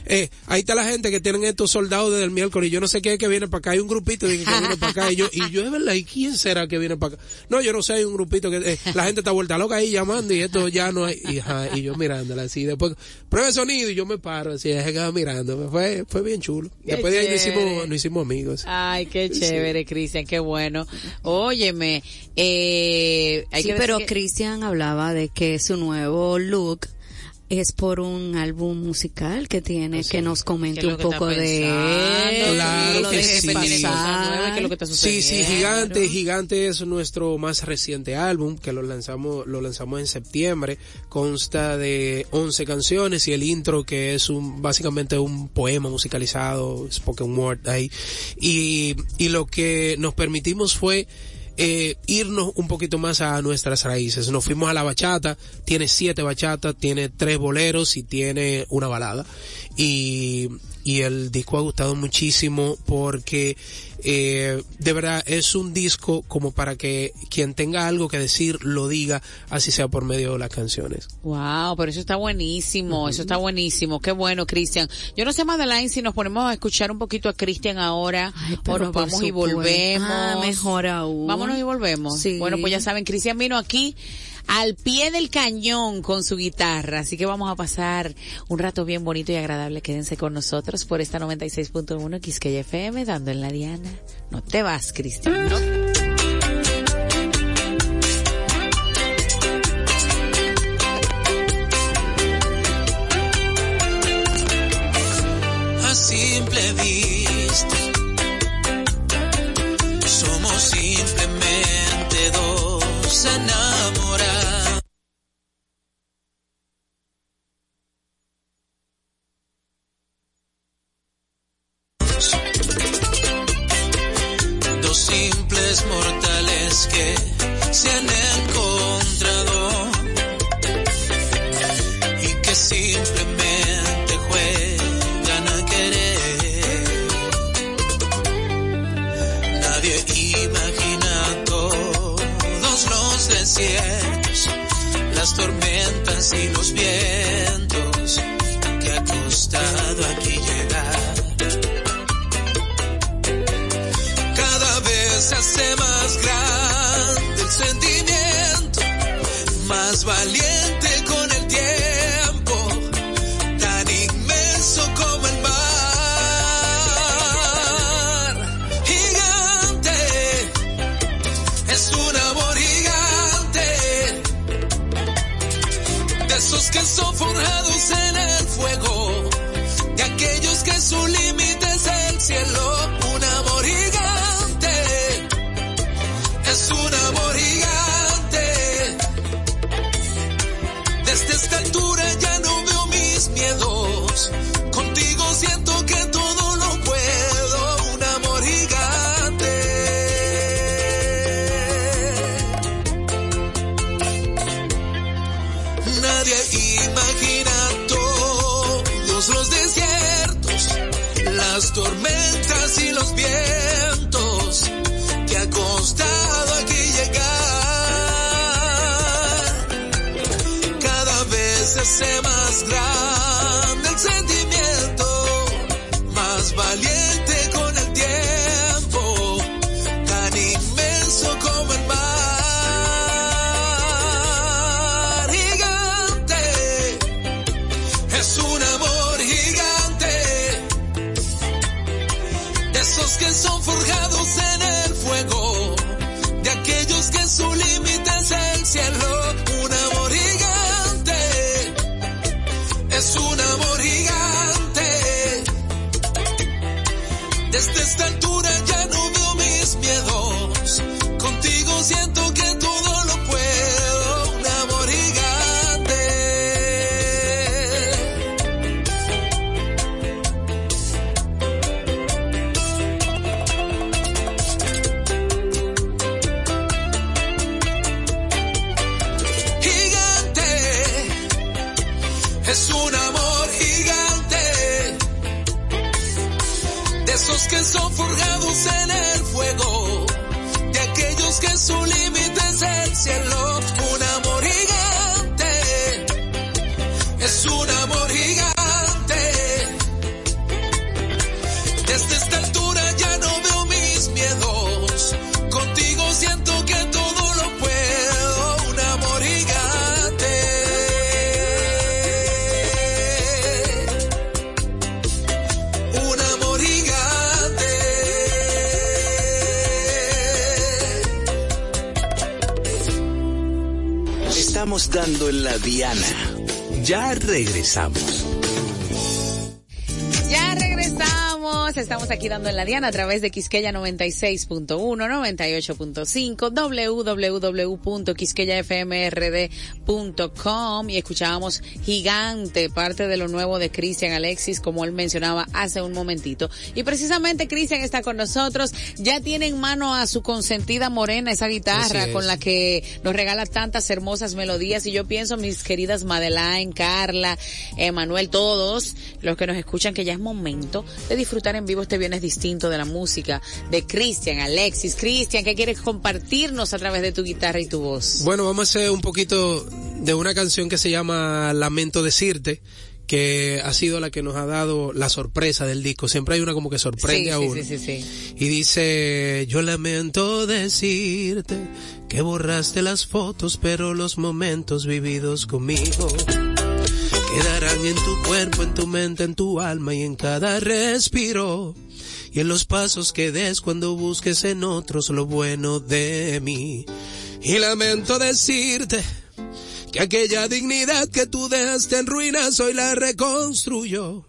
eh, ahí está la gente que tienen estos soldados desde el miércoles y yo no sé qué es que viene para acá, hay un grupito de que viene para acá y yo, y yo es verdad, ¿y quién será que viene para acá? No, yo no sé, hay un grupito que, eh, la gente está vuelta loca ahí llamando y esto ya no hay, y, ajá, y yo mirándola así, después, prueba el sonido y yo me paro así, ella se queda mirando, fue, fue bien chulo. Qué Después de ahí nos hicimos, nos hicimos amigos. Ay, qué chévere, Cristian, qué bueno. Óyeme, eh, hay sí, que pero que- Christian hablaba de que su nuevo look es por un álbum musical que tiene, que nos comente ¿Qué es un poco de él, Claro que sí. Tiene cosas pasar. nuevas, ¿qué es lo que está Sí, sí, Gigante, Gigante es nuestro más reciente álbum que lo lanzamos, lo lanzamos en septiembre. Consta de 11 canciones y el intro que es un, básicamente un poema musicalizado, spoken word ahí. Y, y lo que nos permitimos fue eh, irnos un poquito más a nuestras raíces. Nos fuimos a la bachata, tiene siete bachatas, tiene tres boleros y tiene una balada. Y, y el disco ha gustado muchísimo porque eh, de verdad es un disco como para que quien tenga algo que decir lo diga, así sea por medio de las canciones. Wow, pero eso está buenísimo, eso está buenísimo, qué bueno, Cristian. Yo no sé, Madeline, si nos ponemos a escuchar un poquito a Cristian ahora, o nos vamos y volvemos. Ah, mejor aún. Vámonos y volvemos. Sí. Bueno, pues ya saben, Cristian vino aquí al pie del cañón con su guitarra, así que vamos a pasar un rato bien bonito y agradable. Quédense con nosotros por esta 96.1 Quisqueya FM, dando en la diana. No te vas, Cristian. Las tormentas y los vientos que ha costado aquí llegar. Cada vez se hace más grande el sentimiento, más valiente tormentas y los vientos Estamos aquí dando en la Diana a través de Quisqueya 96.1, 98.5, www.quisqueyafmrd.com y escuchábamos Gigante, parte de lo nuevo de Cristian Alexis, como él mencionaba hace un momentito. Y precisamente Cristian está con nosotros. Ya tiene en mano a su consentida morena, esa guitarra es. con la que nos regala tantas hermosas melodías. Y yo pienso, mis queridas Madeleine, Carla, Emanuel, todos los que nos escuchan, que ya es momento de disfrutar en vivo este viernes distinto de la música de Cristian, Alexis. Cristian, ¿qué quieres compartirnos a través de tu guitarra y tu voz? Bueno, vamos a hacer un poquito de una canción que se llama Lamento Decirte, que ha sido la que nos ha dado la sorpresa del disco. Siempre hay una como que sorprende Sí, a uno. sí, sí, sí. Y dice, yo lamento decirte que borraste las fotos, pero los momentos vividos conmigo quedarán en tu cuerpo, en tu mente, en tu alma y en cada respiro. Y en los pasos que des cuando busques en otros lo bueno de mí. Y lamento decirte que aquella dignidad que tú dejaste en ruinas hoy la reconstruyo.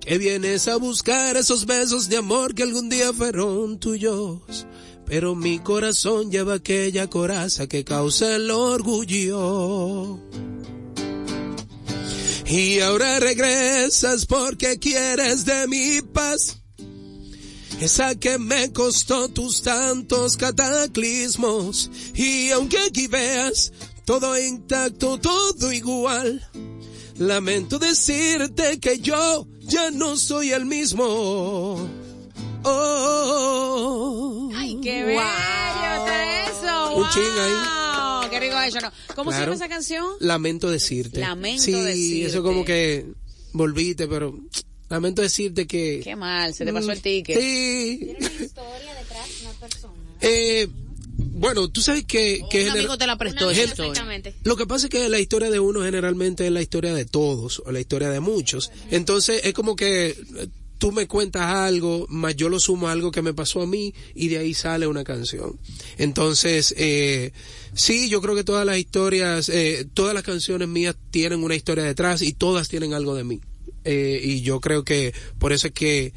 Que vienes a buscar esos besos de amor que algún día fueron tuyos. Pero mi corazón lleva aquella coraza que causa el orgullo. Y ahora regresas porque quieres de mi paz. Esa que me costó tus tantos cataclismos. Y aunque aquí veas todo intacto, todo igual. Lamento decirte que yo ya no soy el mismo. Oh. ¡Ay, qué bello está eso! Un ching ¡Wow! ¡Qué rico eso! ¿no? ¿Cómo se Claro. llama esa canción? Lamento decirte. Lamento sí, decirte. eso como que volviste, pero lamento decirte que... Qué mal, se te pasó el ticket. Sí. Eh, bueno, tú sabes que... que Un amigo te la prestó historia. Lo que pasa es que la historia de uno generalmente es la historia de todos o la historia de muchos. Entonces es como que eh, tú me cuentas algo, más yo lo sumo a algo que me pasó a mí y de ahí sale una canción. Entonces, eh, sí, yo creo que todas las historias, eh, todas las canciones mías tienen una historia detrás y todas tienen algo de mí. Eh, y yo creo que por eso es que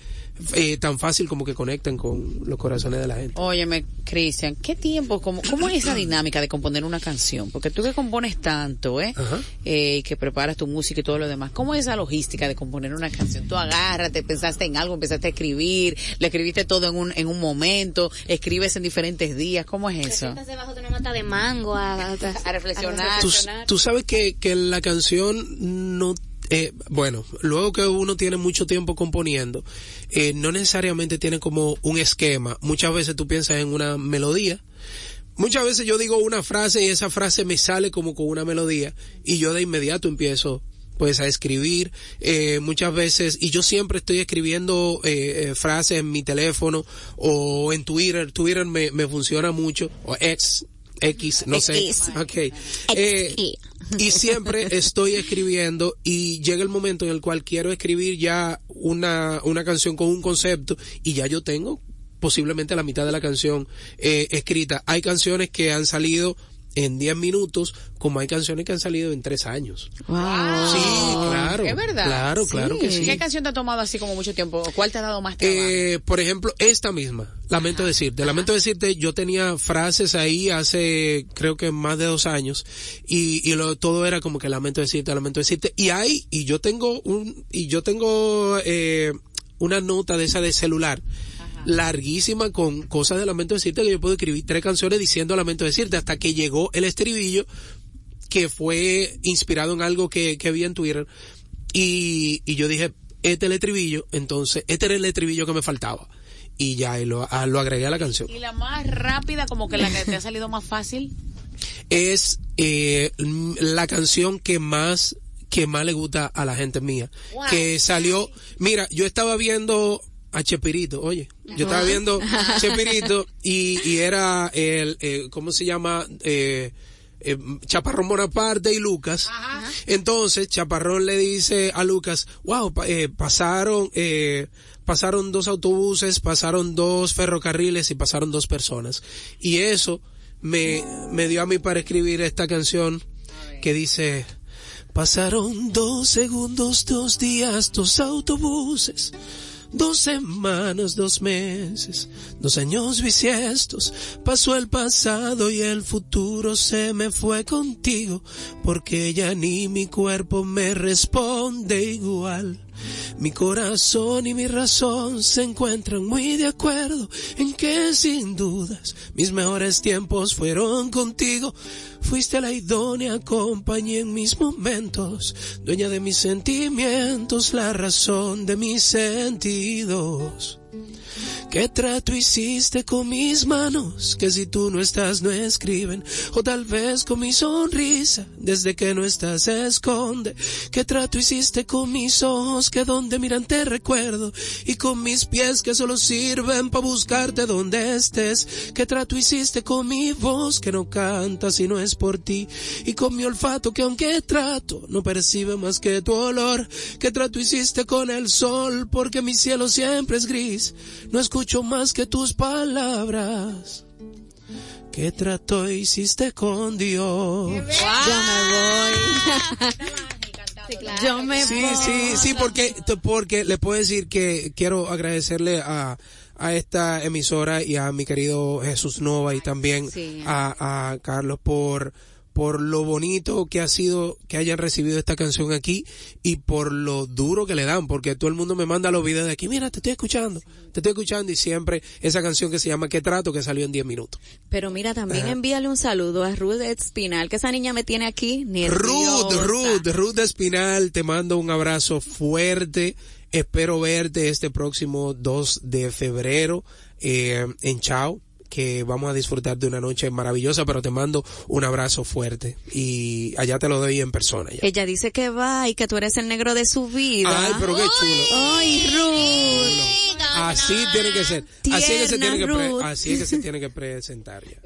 eh, tan fácil como que conectan con los corazones de la gente. Óyeme, Cristian, ¿qué tiempo, cómo, cómo es esa dinámica de componer una canción? Porque tú que compones tanto, ¿eh? Ajá. Eh, y que preparas tu música y todo lo demás. ¿Cómo es esa logística de componer una canción? Tú agárrate, pensaste en algo, empezaste a escribir, le escribiste todo en un, en un momento, escribes en diferentes días. ¿Cómo es eso? Debajo de una mata de mango a, A (laughs) reflexionar. tú, tú sabes que, que la canción no eh, bueno, luego que uno tiene mucho tiempo componiendo, eh, no necesariamente tiene como un esquema. Muchas veces tú piensas en una melodía. Muchas veces yo digo una frase y esa frase me sale como con una melodía y yo de inmediato empiezo pues a escribir eh, muchas veces y yo siempre estoy escribiendo eh, eh, frases en mi teléfono o en Twitter Twitter me, me funciona mucho o X X no sé X. okay Eh, y siempre estoy escribiendo y llega el momento en el cual quiero escribir ya una, una canción con un concepto y ya yo tengo posiblemente la mitad de la canción eh, escrita. Hay canciones que han salido en 10 minutos, como hay canciones que han salido en 3 años. Wow. Sí, claro. ¿Es verdad? Claro, claro que sí. ¿Qué canción te ha tomado así como mucho tiempo? ¿Cuál te ha dado más trabajo? Eh, por ejemplo, esta misma, Lamento decirte, Lamento decirte, yo tenía frases ahí hace creo que más de dos años y, y lo, todo era como que Lamento decirte, Lamento decirte y hay, y yo tengo un, y yo tengo eh, una nota de esa de celular larguísima con cosas de Lamento decirte que yo puedo escribir tres canciones diciendo Lamento decirte hasta que llegó el estribillo que fue inspirado en algo que, que vi en Twitter y, y yo dije, este es el estribillo, entonces este era el estribillo que me faltaba y ya y lo, a- lo agregué a la canción. ¿Y la más rápida, como que la que te ha salido más fácil? Es eh, la canción que más que más le gusta a la gente mía, Wow. que salió, mira, yo estaba viendo a Chepirito, oye, yo estaba viendo Chepirito y, y era el, eh, ¿cómo se llama? Eh, eh, Chaparrón Bonaparte y Lucas. Entonces Chaparrón le dice a Lucas, wow, eh, pasaron, eh, pasaron dos autobuses, pasaron dos ferrocarriles y pasaron dos personas. Y eso me, me dio a mí para escribir esta canción que dice, pasaron dos segundos, dos días, dos autobuses. Dos semanas, dos meses, dos años bisiestos, pasó el pasado y el futuro se me fue contigo, porque ya ni mi cuerpo me responde igual. Mi corazón y mi razón se encuentran muy de acuerdo en que sin dudas mis mejores tiempos fueron contigo. Fuiste la idónea compañía en mis momentos, dueña de mis sentimientos, la razón de mis sentidos. ¿Qué trato hiciste con mis manos? Que si tú no estás no escriben. O tal vez con mi sonrisa, desde que no estás se esconde. ¿Qué trato hiciste con mis ojos? Que donde miran te recuerdo. Y con mis pies que solo sirven para buscarte donde estés. ¿Qué trato hiciste con mi voz? Que no canta si no es por ti. Y con mi olfato que aunque trato, no percibe más que tu olor. ¿Qué trato hiciste con el sol? Porque mi cielo siempre es gris. No escucho más que tus palabras. ¿Qué trato hiciste con Dios? Yo me Sí, voy. sí, sí, porque, porque le puedo decir que quiero agradecerle a, a esta emisora y a mi querido Jesús Nova y también Sí. a, a Carlos por, por lo bonito que ha sido que hayan recibido esta canción aquí y por lo duro que le dan, porque todo el mundo me manda los videos de aquí, mira, te estoy escuchando, te estoy escuchando y siempre esa canción que se llama ¿Qué trato? que salió en 10 minutos. Pero mira, también envíale un saludo a Ruth Espinal, que esa niña me tiene aquí Ruth, nerviosa. Ruth, Ruth Espinal, te mando un abrazo fuerte. Espero verte este próximo 2 de febrero eh, en Chao, que vamos a disfrutar de una noche maravillosa, pero te mando un abrazo fuerte y allá te lo doy en persona. Ya. Ella dice que va y que tú eres el negro de su vida. Ay, pero qué chulo. Ay, Ruth. Así tiene que ser. Así es que se tiene que, así es que se tiene que presentar ya.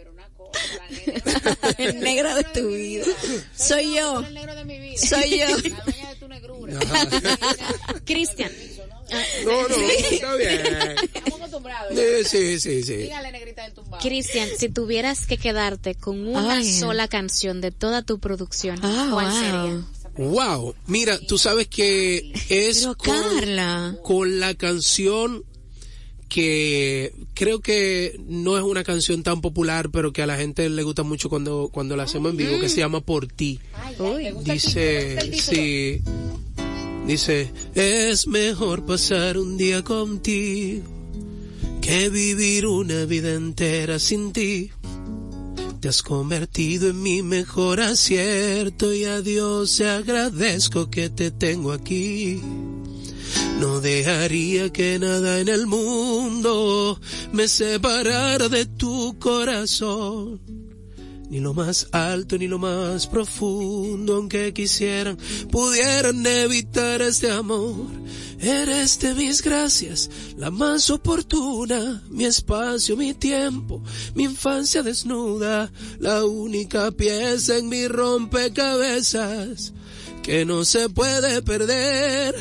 (laughs) el negro de tu vida. Soy yo. Soy yo. Cristian, No, no, está bien. Sí, sí, sí. Cristian, si tuvieras que quedarte con una Ay. sola canción de toda tu producción, Ah, ¿cuál wow. sería? Wow, mira, tú sabes que es Pero con, Carla. con la canción que creo que no es una canción tan popular, pero que a la gente le gusta mucho cuando, cuando la hacemos en vivo, que se llama Por ti. Dice, sí, dice, es mejor pasar un día contigo que vivir una vida entera sin ti. Te has convertido en mi mejor acierto y a Dios agradezco que te tengo aquí. No dejaría que nada en el mundo me separara de tu corazón. Ni lo más alto ni lo más profundo, aunque quisieran, pudieran evitar este amor. Eres de mis gracias, la más oportuna, mi espacio, mi tiempo, mi infancia desnuda, la única pieza en mi rompecabezas que no se puede perder.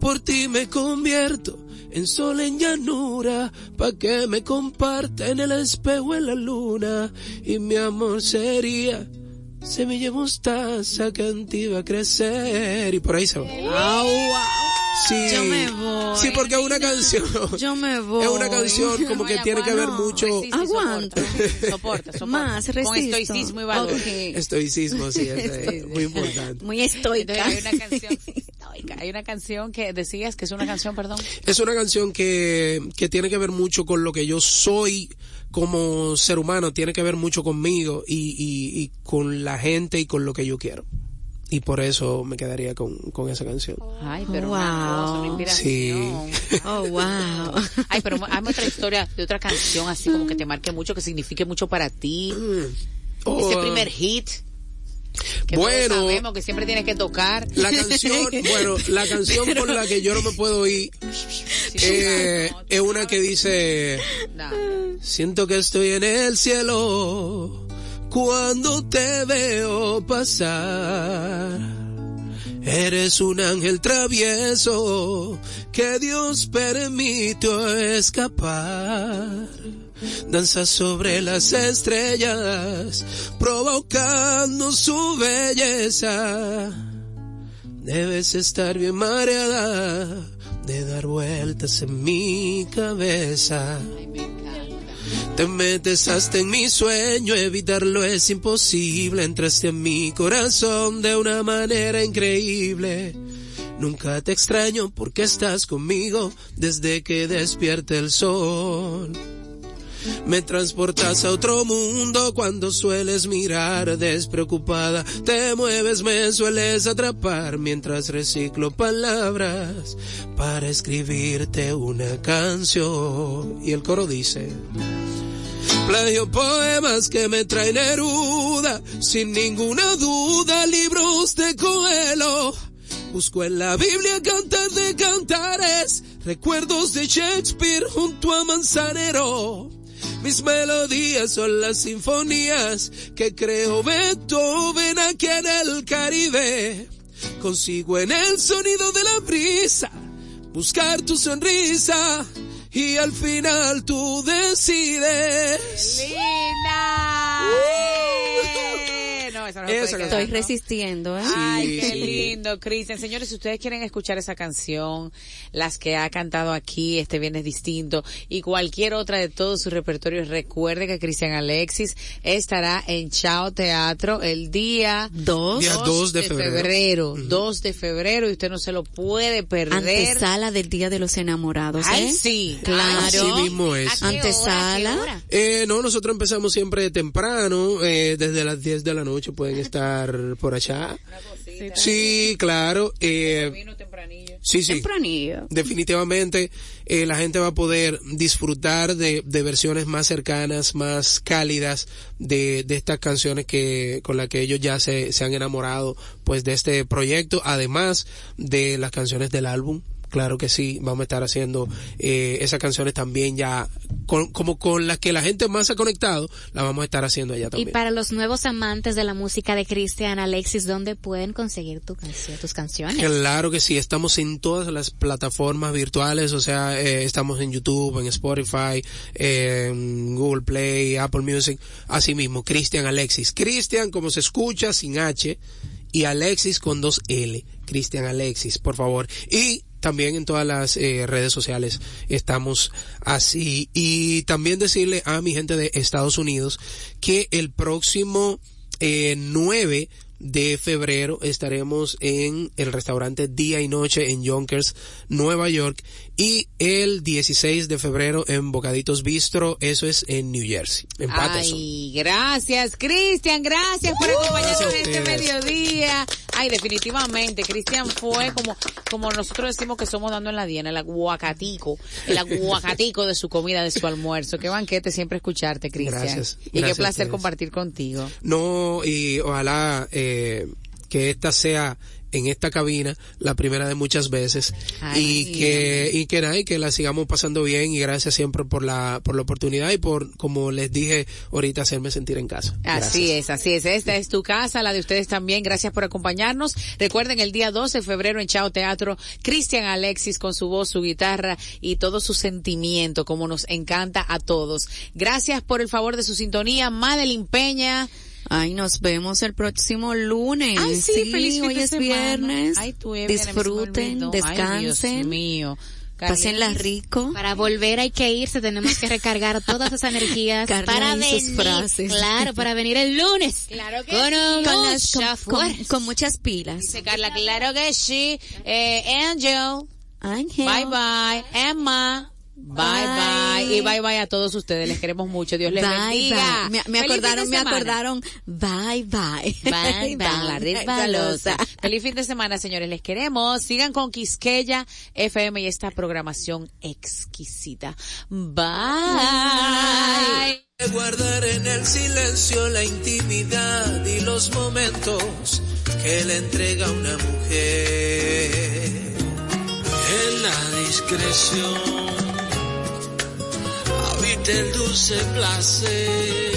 Por ti me convierto en sol en llanura, pa' que me comparta en el espejo en la luna, y mi amor sería semilla mostaza que en ti va a crecer, y por ahí se va. Sí, Yo me voy. sí, porque es una canción. Yo me voy. Es una canción como que tiene que ver mucho. Aguanta. Soporta, soporta. Más, Con resisto. estoicismo y valor. Ok. (laughs) Estoicismo, sí, es, eh, muy importante. Muy estoica. Entonces, hay una canción, (laughs) estoica, hay una canción que decías que es una canción, perdón. Es una canción que, que tiene que ver mucho con lo que yo soy como ser humano, tiene que ver mucho conmigo y, y, y con la gente y con lo que yo quiero. Y por eso me quedaría con, con esa canción. Ay, pero Wow. una cosa, una inspiración. (laughs) Oh, wow. Ay, pero hay otra historia de otra canción así como que te marque mucho, que signifique mucho para ti. (clears throat) Oh, Ese primer hit. Que Bueno. todos sabemos que siempre tienes que tocar. La canción, (laughs) bueno, la canción por la que yo no me puedo ir eh, es una que dice, siento que estoy en el cielo cuando te veo pasar. Eres un ángel travieso que Dios permitió escapar. Danza sobre las estrellas, provocando su belleza. Debes estar bien mareada de dar vueltas en mi cabeza. Te metes hasta en mi sueño, evitarlo es imposible. Entraste en mi corazón de una manera increíble. Nunca te extraño porque estás conmigo desde que despierte el sol. Me transportas a otro mundo cuando sueles mirar despreocupada. Te mueves, me sueles atrapar mientras reciclo palabras para escribirte una canción. Y el coro dice. Plagio poemas que me traen Neruda, sin ninguna duda, libros de Coelho. Busco en la Biblia cantar de cantares, recuerdos de Shakespeare junto a Manzanero. Mis melodías son las sinfonías que creo Beethoven aquí en el Caribe. Consigo en el sonido de la brisa buscar tu sonrisa y al final tú decides. ¡Linda! ¡Eh! No, esa no se Esa puede Estoy quedar, ¿no? resistiendo, ¿eh? Ay, qué sí. lindo, Cristian. Señores, si ustedes quieren escuchar esa canción, las que ha cantado aquí este viernes distinto y cualquier otra de todo su repertorio, recuerde que Cristian Alexis estará en Chao Teatro el día Dos. Día 2 de febrero. 2 de febrero y usted no se lo puede perder. Antesala del Día de los Enamorados, ¿eh? Ay, sí. Claro. Antesala. Eh, no, nosotros empezamos siempre temprano, eh, desde las 10 de la noche pueden estar por allá. Sí, claro. Eh, Vino tempranillo. sí, sí. Tempranillo. Definitivamente eh, la gente va a poder disfrutar de, de versiones más cercanas, más cálidas de, de estas canciones que con las que ellos ya se, se han enamorado pues de este proyecto, además de las canciones del álbum. Claro que sí, vamos a estar haciendo eh, esas canciones también ya con- como con las que la gente más se ha conectado, las vamos a estar haciendo allá Y también. para los nuevos amantes de la música de Cristian Alexis, ¿dónde pueden conseguir tu canción, tus canciones? Claro que sí, estamos en todas las plataformas virtuales, o sea, eh, estamos en YouTube, en Spotify, eh, en Google Play, Apple Music, así mismo, Cristian Alexis. Cristian, como se escucha, sin H, y Alexis con dos L. Cristian Alexis, por favor. Y también en todas las eh, redes sociales estamos así. Y también decirle a mi gente de Estados Unidos que el próximo eh, 9 de febrero estaremos en el restaurante Día y Noche en Yonkers, Nueva York y el 16 de febrero en Bocaditos Bistro, eso es en New Jersey, en Patterson. Ay, gracias, Cristian, gracias por acompañarnos en este mediodía. Ay, definitivamente, Cristian fue como, como nosotros decimos que somos dando en la diana, el aguacatico, el aguacatico de su comida, de su almuerzo. Qué banquete siempre escucharte, Cristian. Gracias, Y qué gracias placer compartir contigo. No, y ojalá eh, que esta sea en esta cabina la primera de muchas veces Ay, y que y que nada y que la sigamos pasando bien y gracias siempre por la por la oportunidad y por como les dije ahorita hacerme sentir en casa. Así es, así es. Esta es tu casa, la de ustedes también. Gracias por acompañarnos. Recuerden el día 12 de febrero en Chao Teatro, Cristian Alexis con su voz, su guitarra y todo su sentimiento, como nos encanta a todos. Gracias por el favor de su sintonía. Madeline Peña. Ay, nos vemos el próximo lunes. Ay, sí, feliz hoy es semana. viernes. Ay, Disfruten, olvidó. Ay, descansen. Dios mío. Pásenla Carlitos. rico. Para volver hay que irse, tenemos que recargar todas esas energías (laughs) Carla para sus venir, frases. claro, para venir el lunes. (laughs) Claro que con sí. Con, las- con- con- fuerza. con muchas pilas. Dice Carla, claro que sí. Eh, Angel. Bye bye. Emma. Bye bye. Bye. Y bye bye a todos ustedes. Les queremos mucho. Dios les Bye, bendiga. bye. Me, acordaron, me semana. acordaron. Bye, bye. Bye, bye, (laughs) la. Feliz fin de semana, señores. Les queremos. Sigan con Quisqueya FM y esta programación exquisita. Bye. Guardar en el silencio la intimidad y los momentos que le entrega una mujer. En la discreción habita el dulce placer.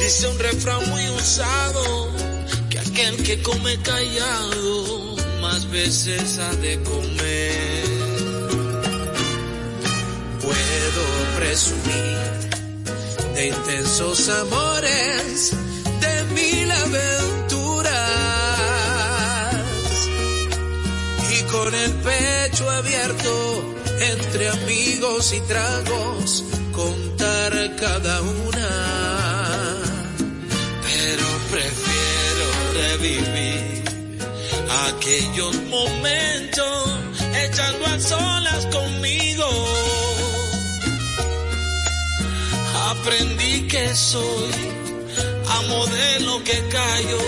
Dice un refrán muy usado que aquel que come callado más veces ha de comer puedo presumir de intensos amores, de mil aventuras. Y con el pecho abierto, entre amigos y tragos, contar cada una. Pero prefiero revivir aquellos momentos echando a solas conmigo. Aprendí que soy amo de lo que callo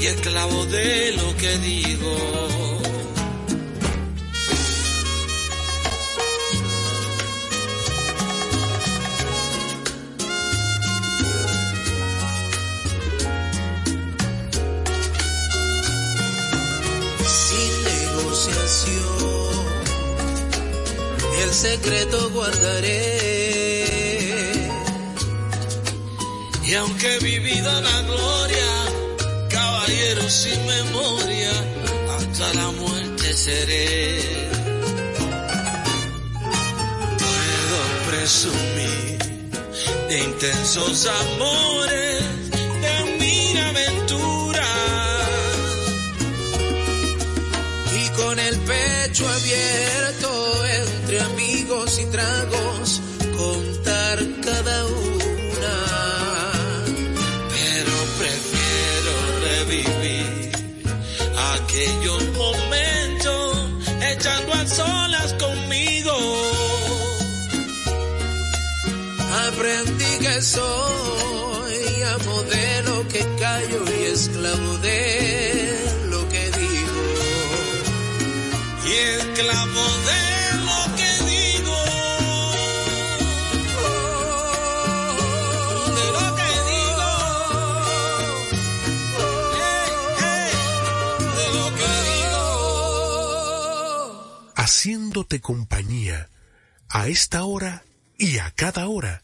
y esclavo de lo que digo. Secreto guardaré. Y aunque he vivido la gloria, caballero sin memoria, hasta la muerte seré. Puedo presumir de intensos amores, soy amo de lo que callo y esclavo de lo que digo. Y esclavo de lo que digo. De lo que digo. Hey, hey, de lo que digo. haciéndote compañía a esta hora y a cada hora.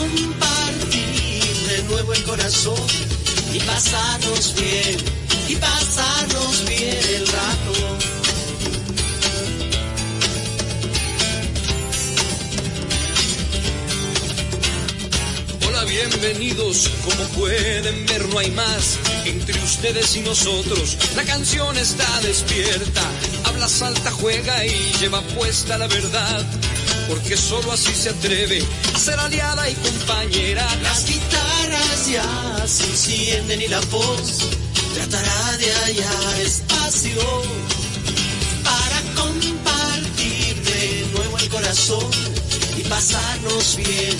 compartir de nuevo el corazón y pasarnos bien, y pasarnos bien el rato. Hola, bienvenidos. Como pueden ver, no hay más entre ustedes y nosotros. La canción está despierta, habla, salta, juega y lleva puesta la verdad. Porque solo así se atreve a ser aliada y compañera. Las guitarras ya se encienden y la voz tratará de hallar espacio para compartir de nuevo el corazón y pasarnos bien,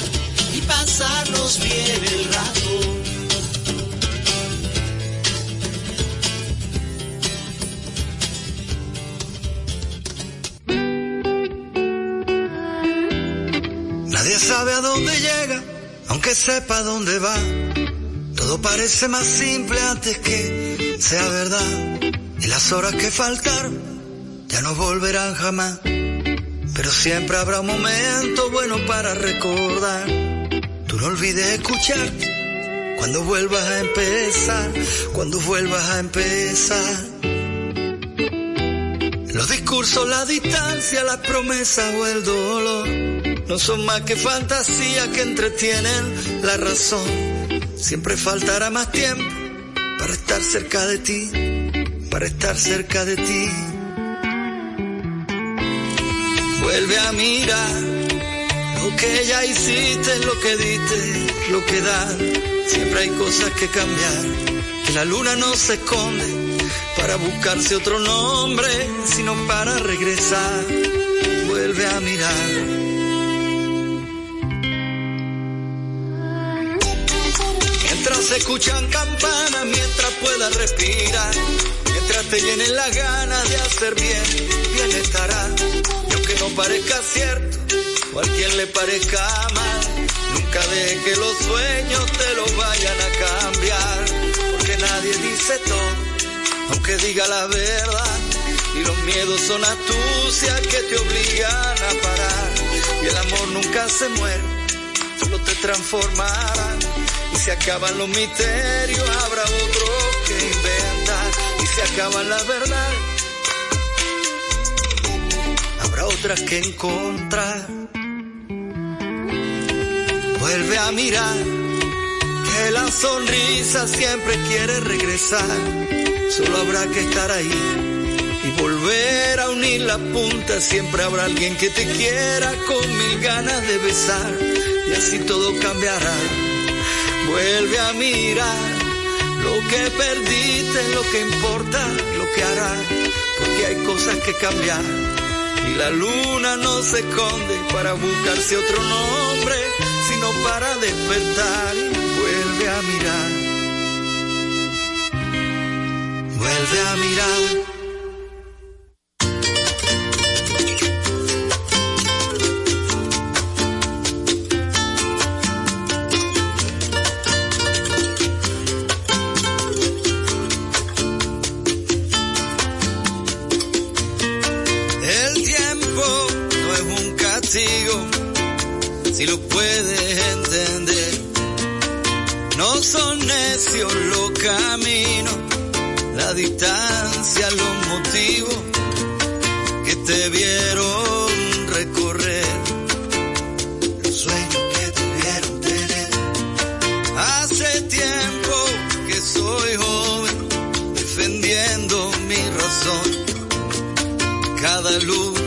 y pasarnos bien el rato. Aunque sepa dónde va. Todo parece más simple antes que sea verdad. Y las horas que faltaron ya no volverán jamás. Pero siempre habrá un momento bueno para recordar. Tú no olvides escuchar cuando vuelvas a empezar, cuando vuelvas a empezar. Los discursos, la distancia, las promesas o el dolor no son más que fantasías que entretienen la razón. Siempre faltará más tiempo para estar cerca de ti, para estar cerca de ti. Vuelve a mirar lo que ya hiciste, lo que diste, lo que da. Siempre hay cosas que cambiar, que la luna no se esconde para buscarse otro nombre, sino para regresar. Vuelve a mirar. Se escuchan campanas, mientras puedas respirar, mientras te llenen las ganas de hacer bien, bien estará. Y aunque no parezca cierto, o a quien le parezca mal, nunca deje que los sueños te los vayan a cambiar, porque nadie dice todo, aunque diga la verdad. Y los miedos son astucias que te obligan a parar. Y el amor nunca se muere, solo te transformará. Se acaban los misterios, habrá otro que inventar. Y se acaban las verdades, habrá otras que encontrar. Vuelve a mirar, que la sonrisa siempre quiere regresar. Solo habrá que estar ahí y volver a unir la punta. Siempre habrá alguien que te quiera con mil ganas de besar. Y así todo cambiará. Vuelve a mirar lo que perdiste, lo que importa, lo que hará. Porque hay cosas que cambiar. Y la luna no se esconde para buscarse otro nombre, sino para despertar y vuelve a mirar. Vuelve a mirar. No es un castigo, si lo puedes entender. No son necios los caminos, la distancia, los motivos que te vieron recorrer. Los sueños que te vieron tener. Hace tiempo que soy joven, defendiendo mi razón cada luz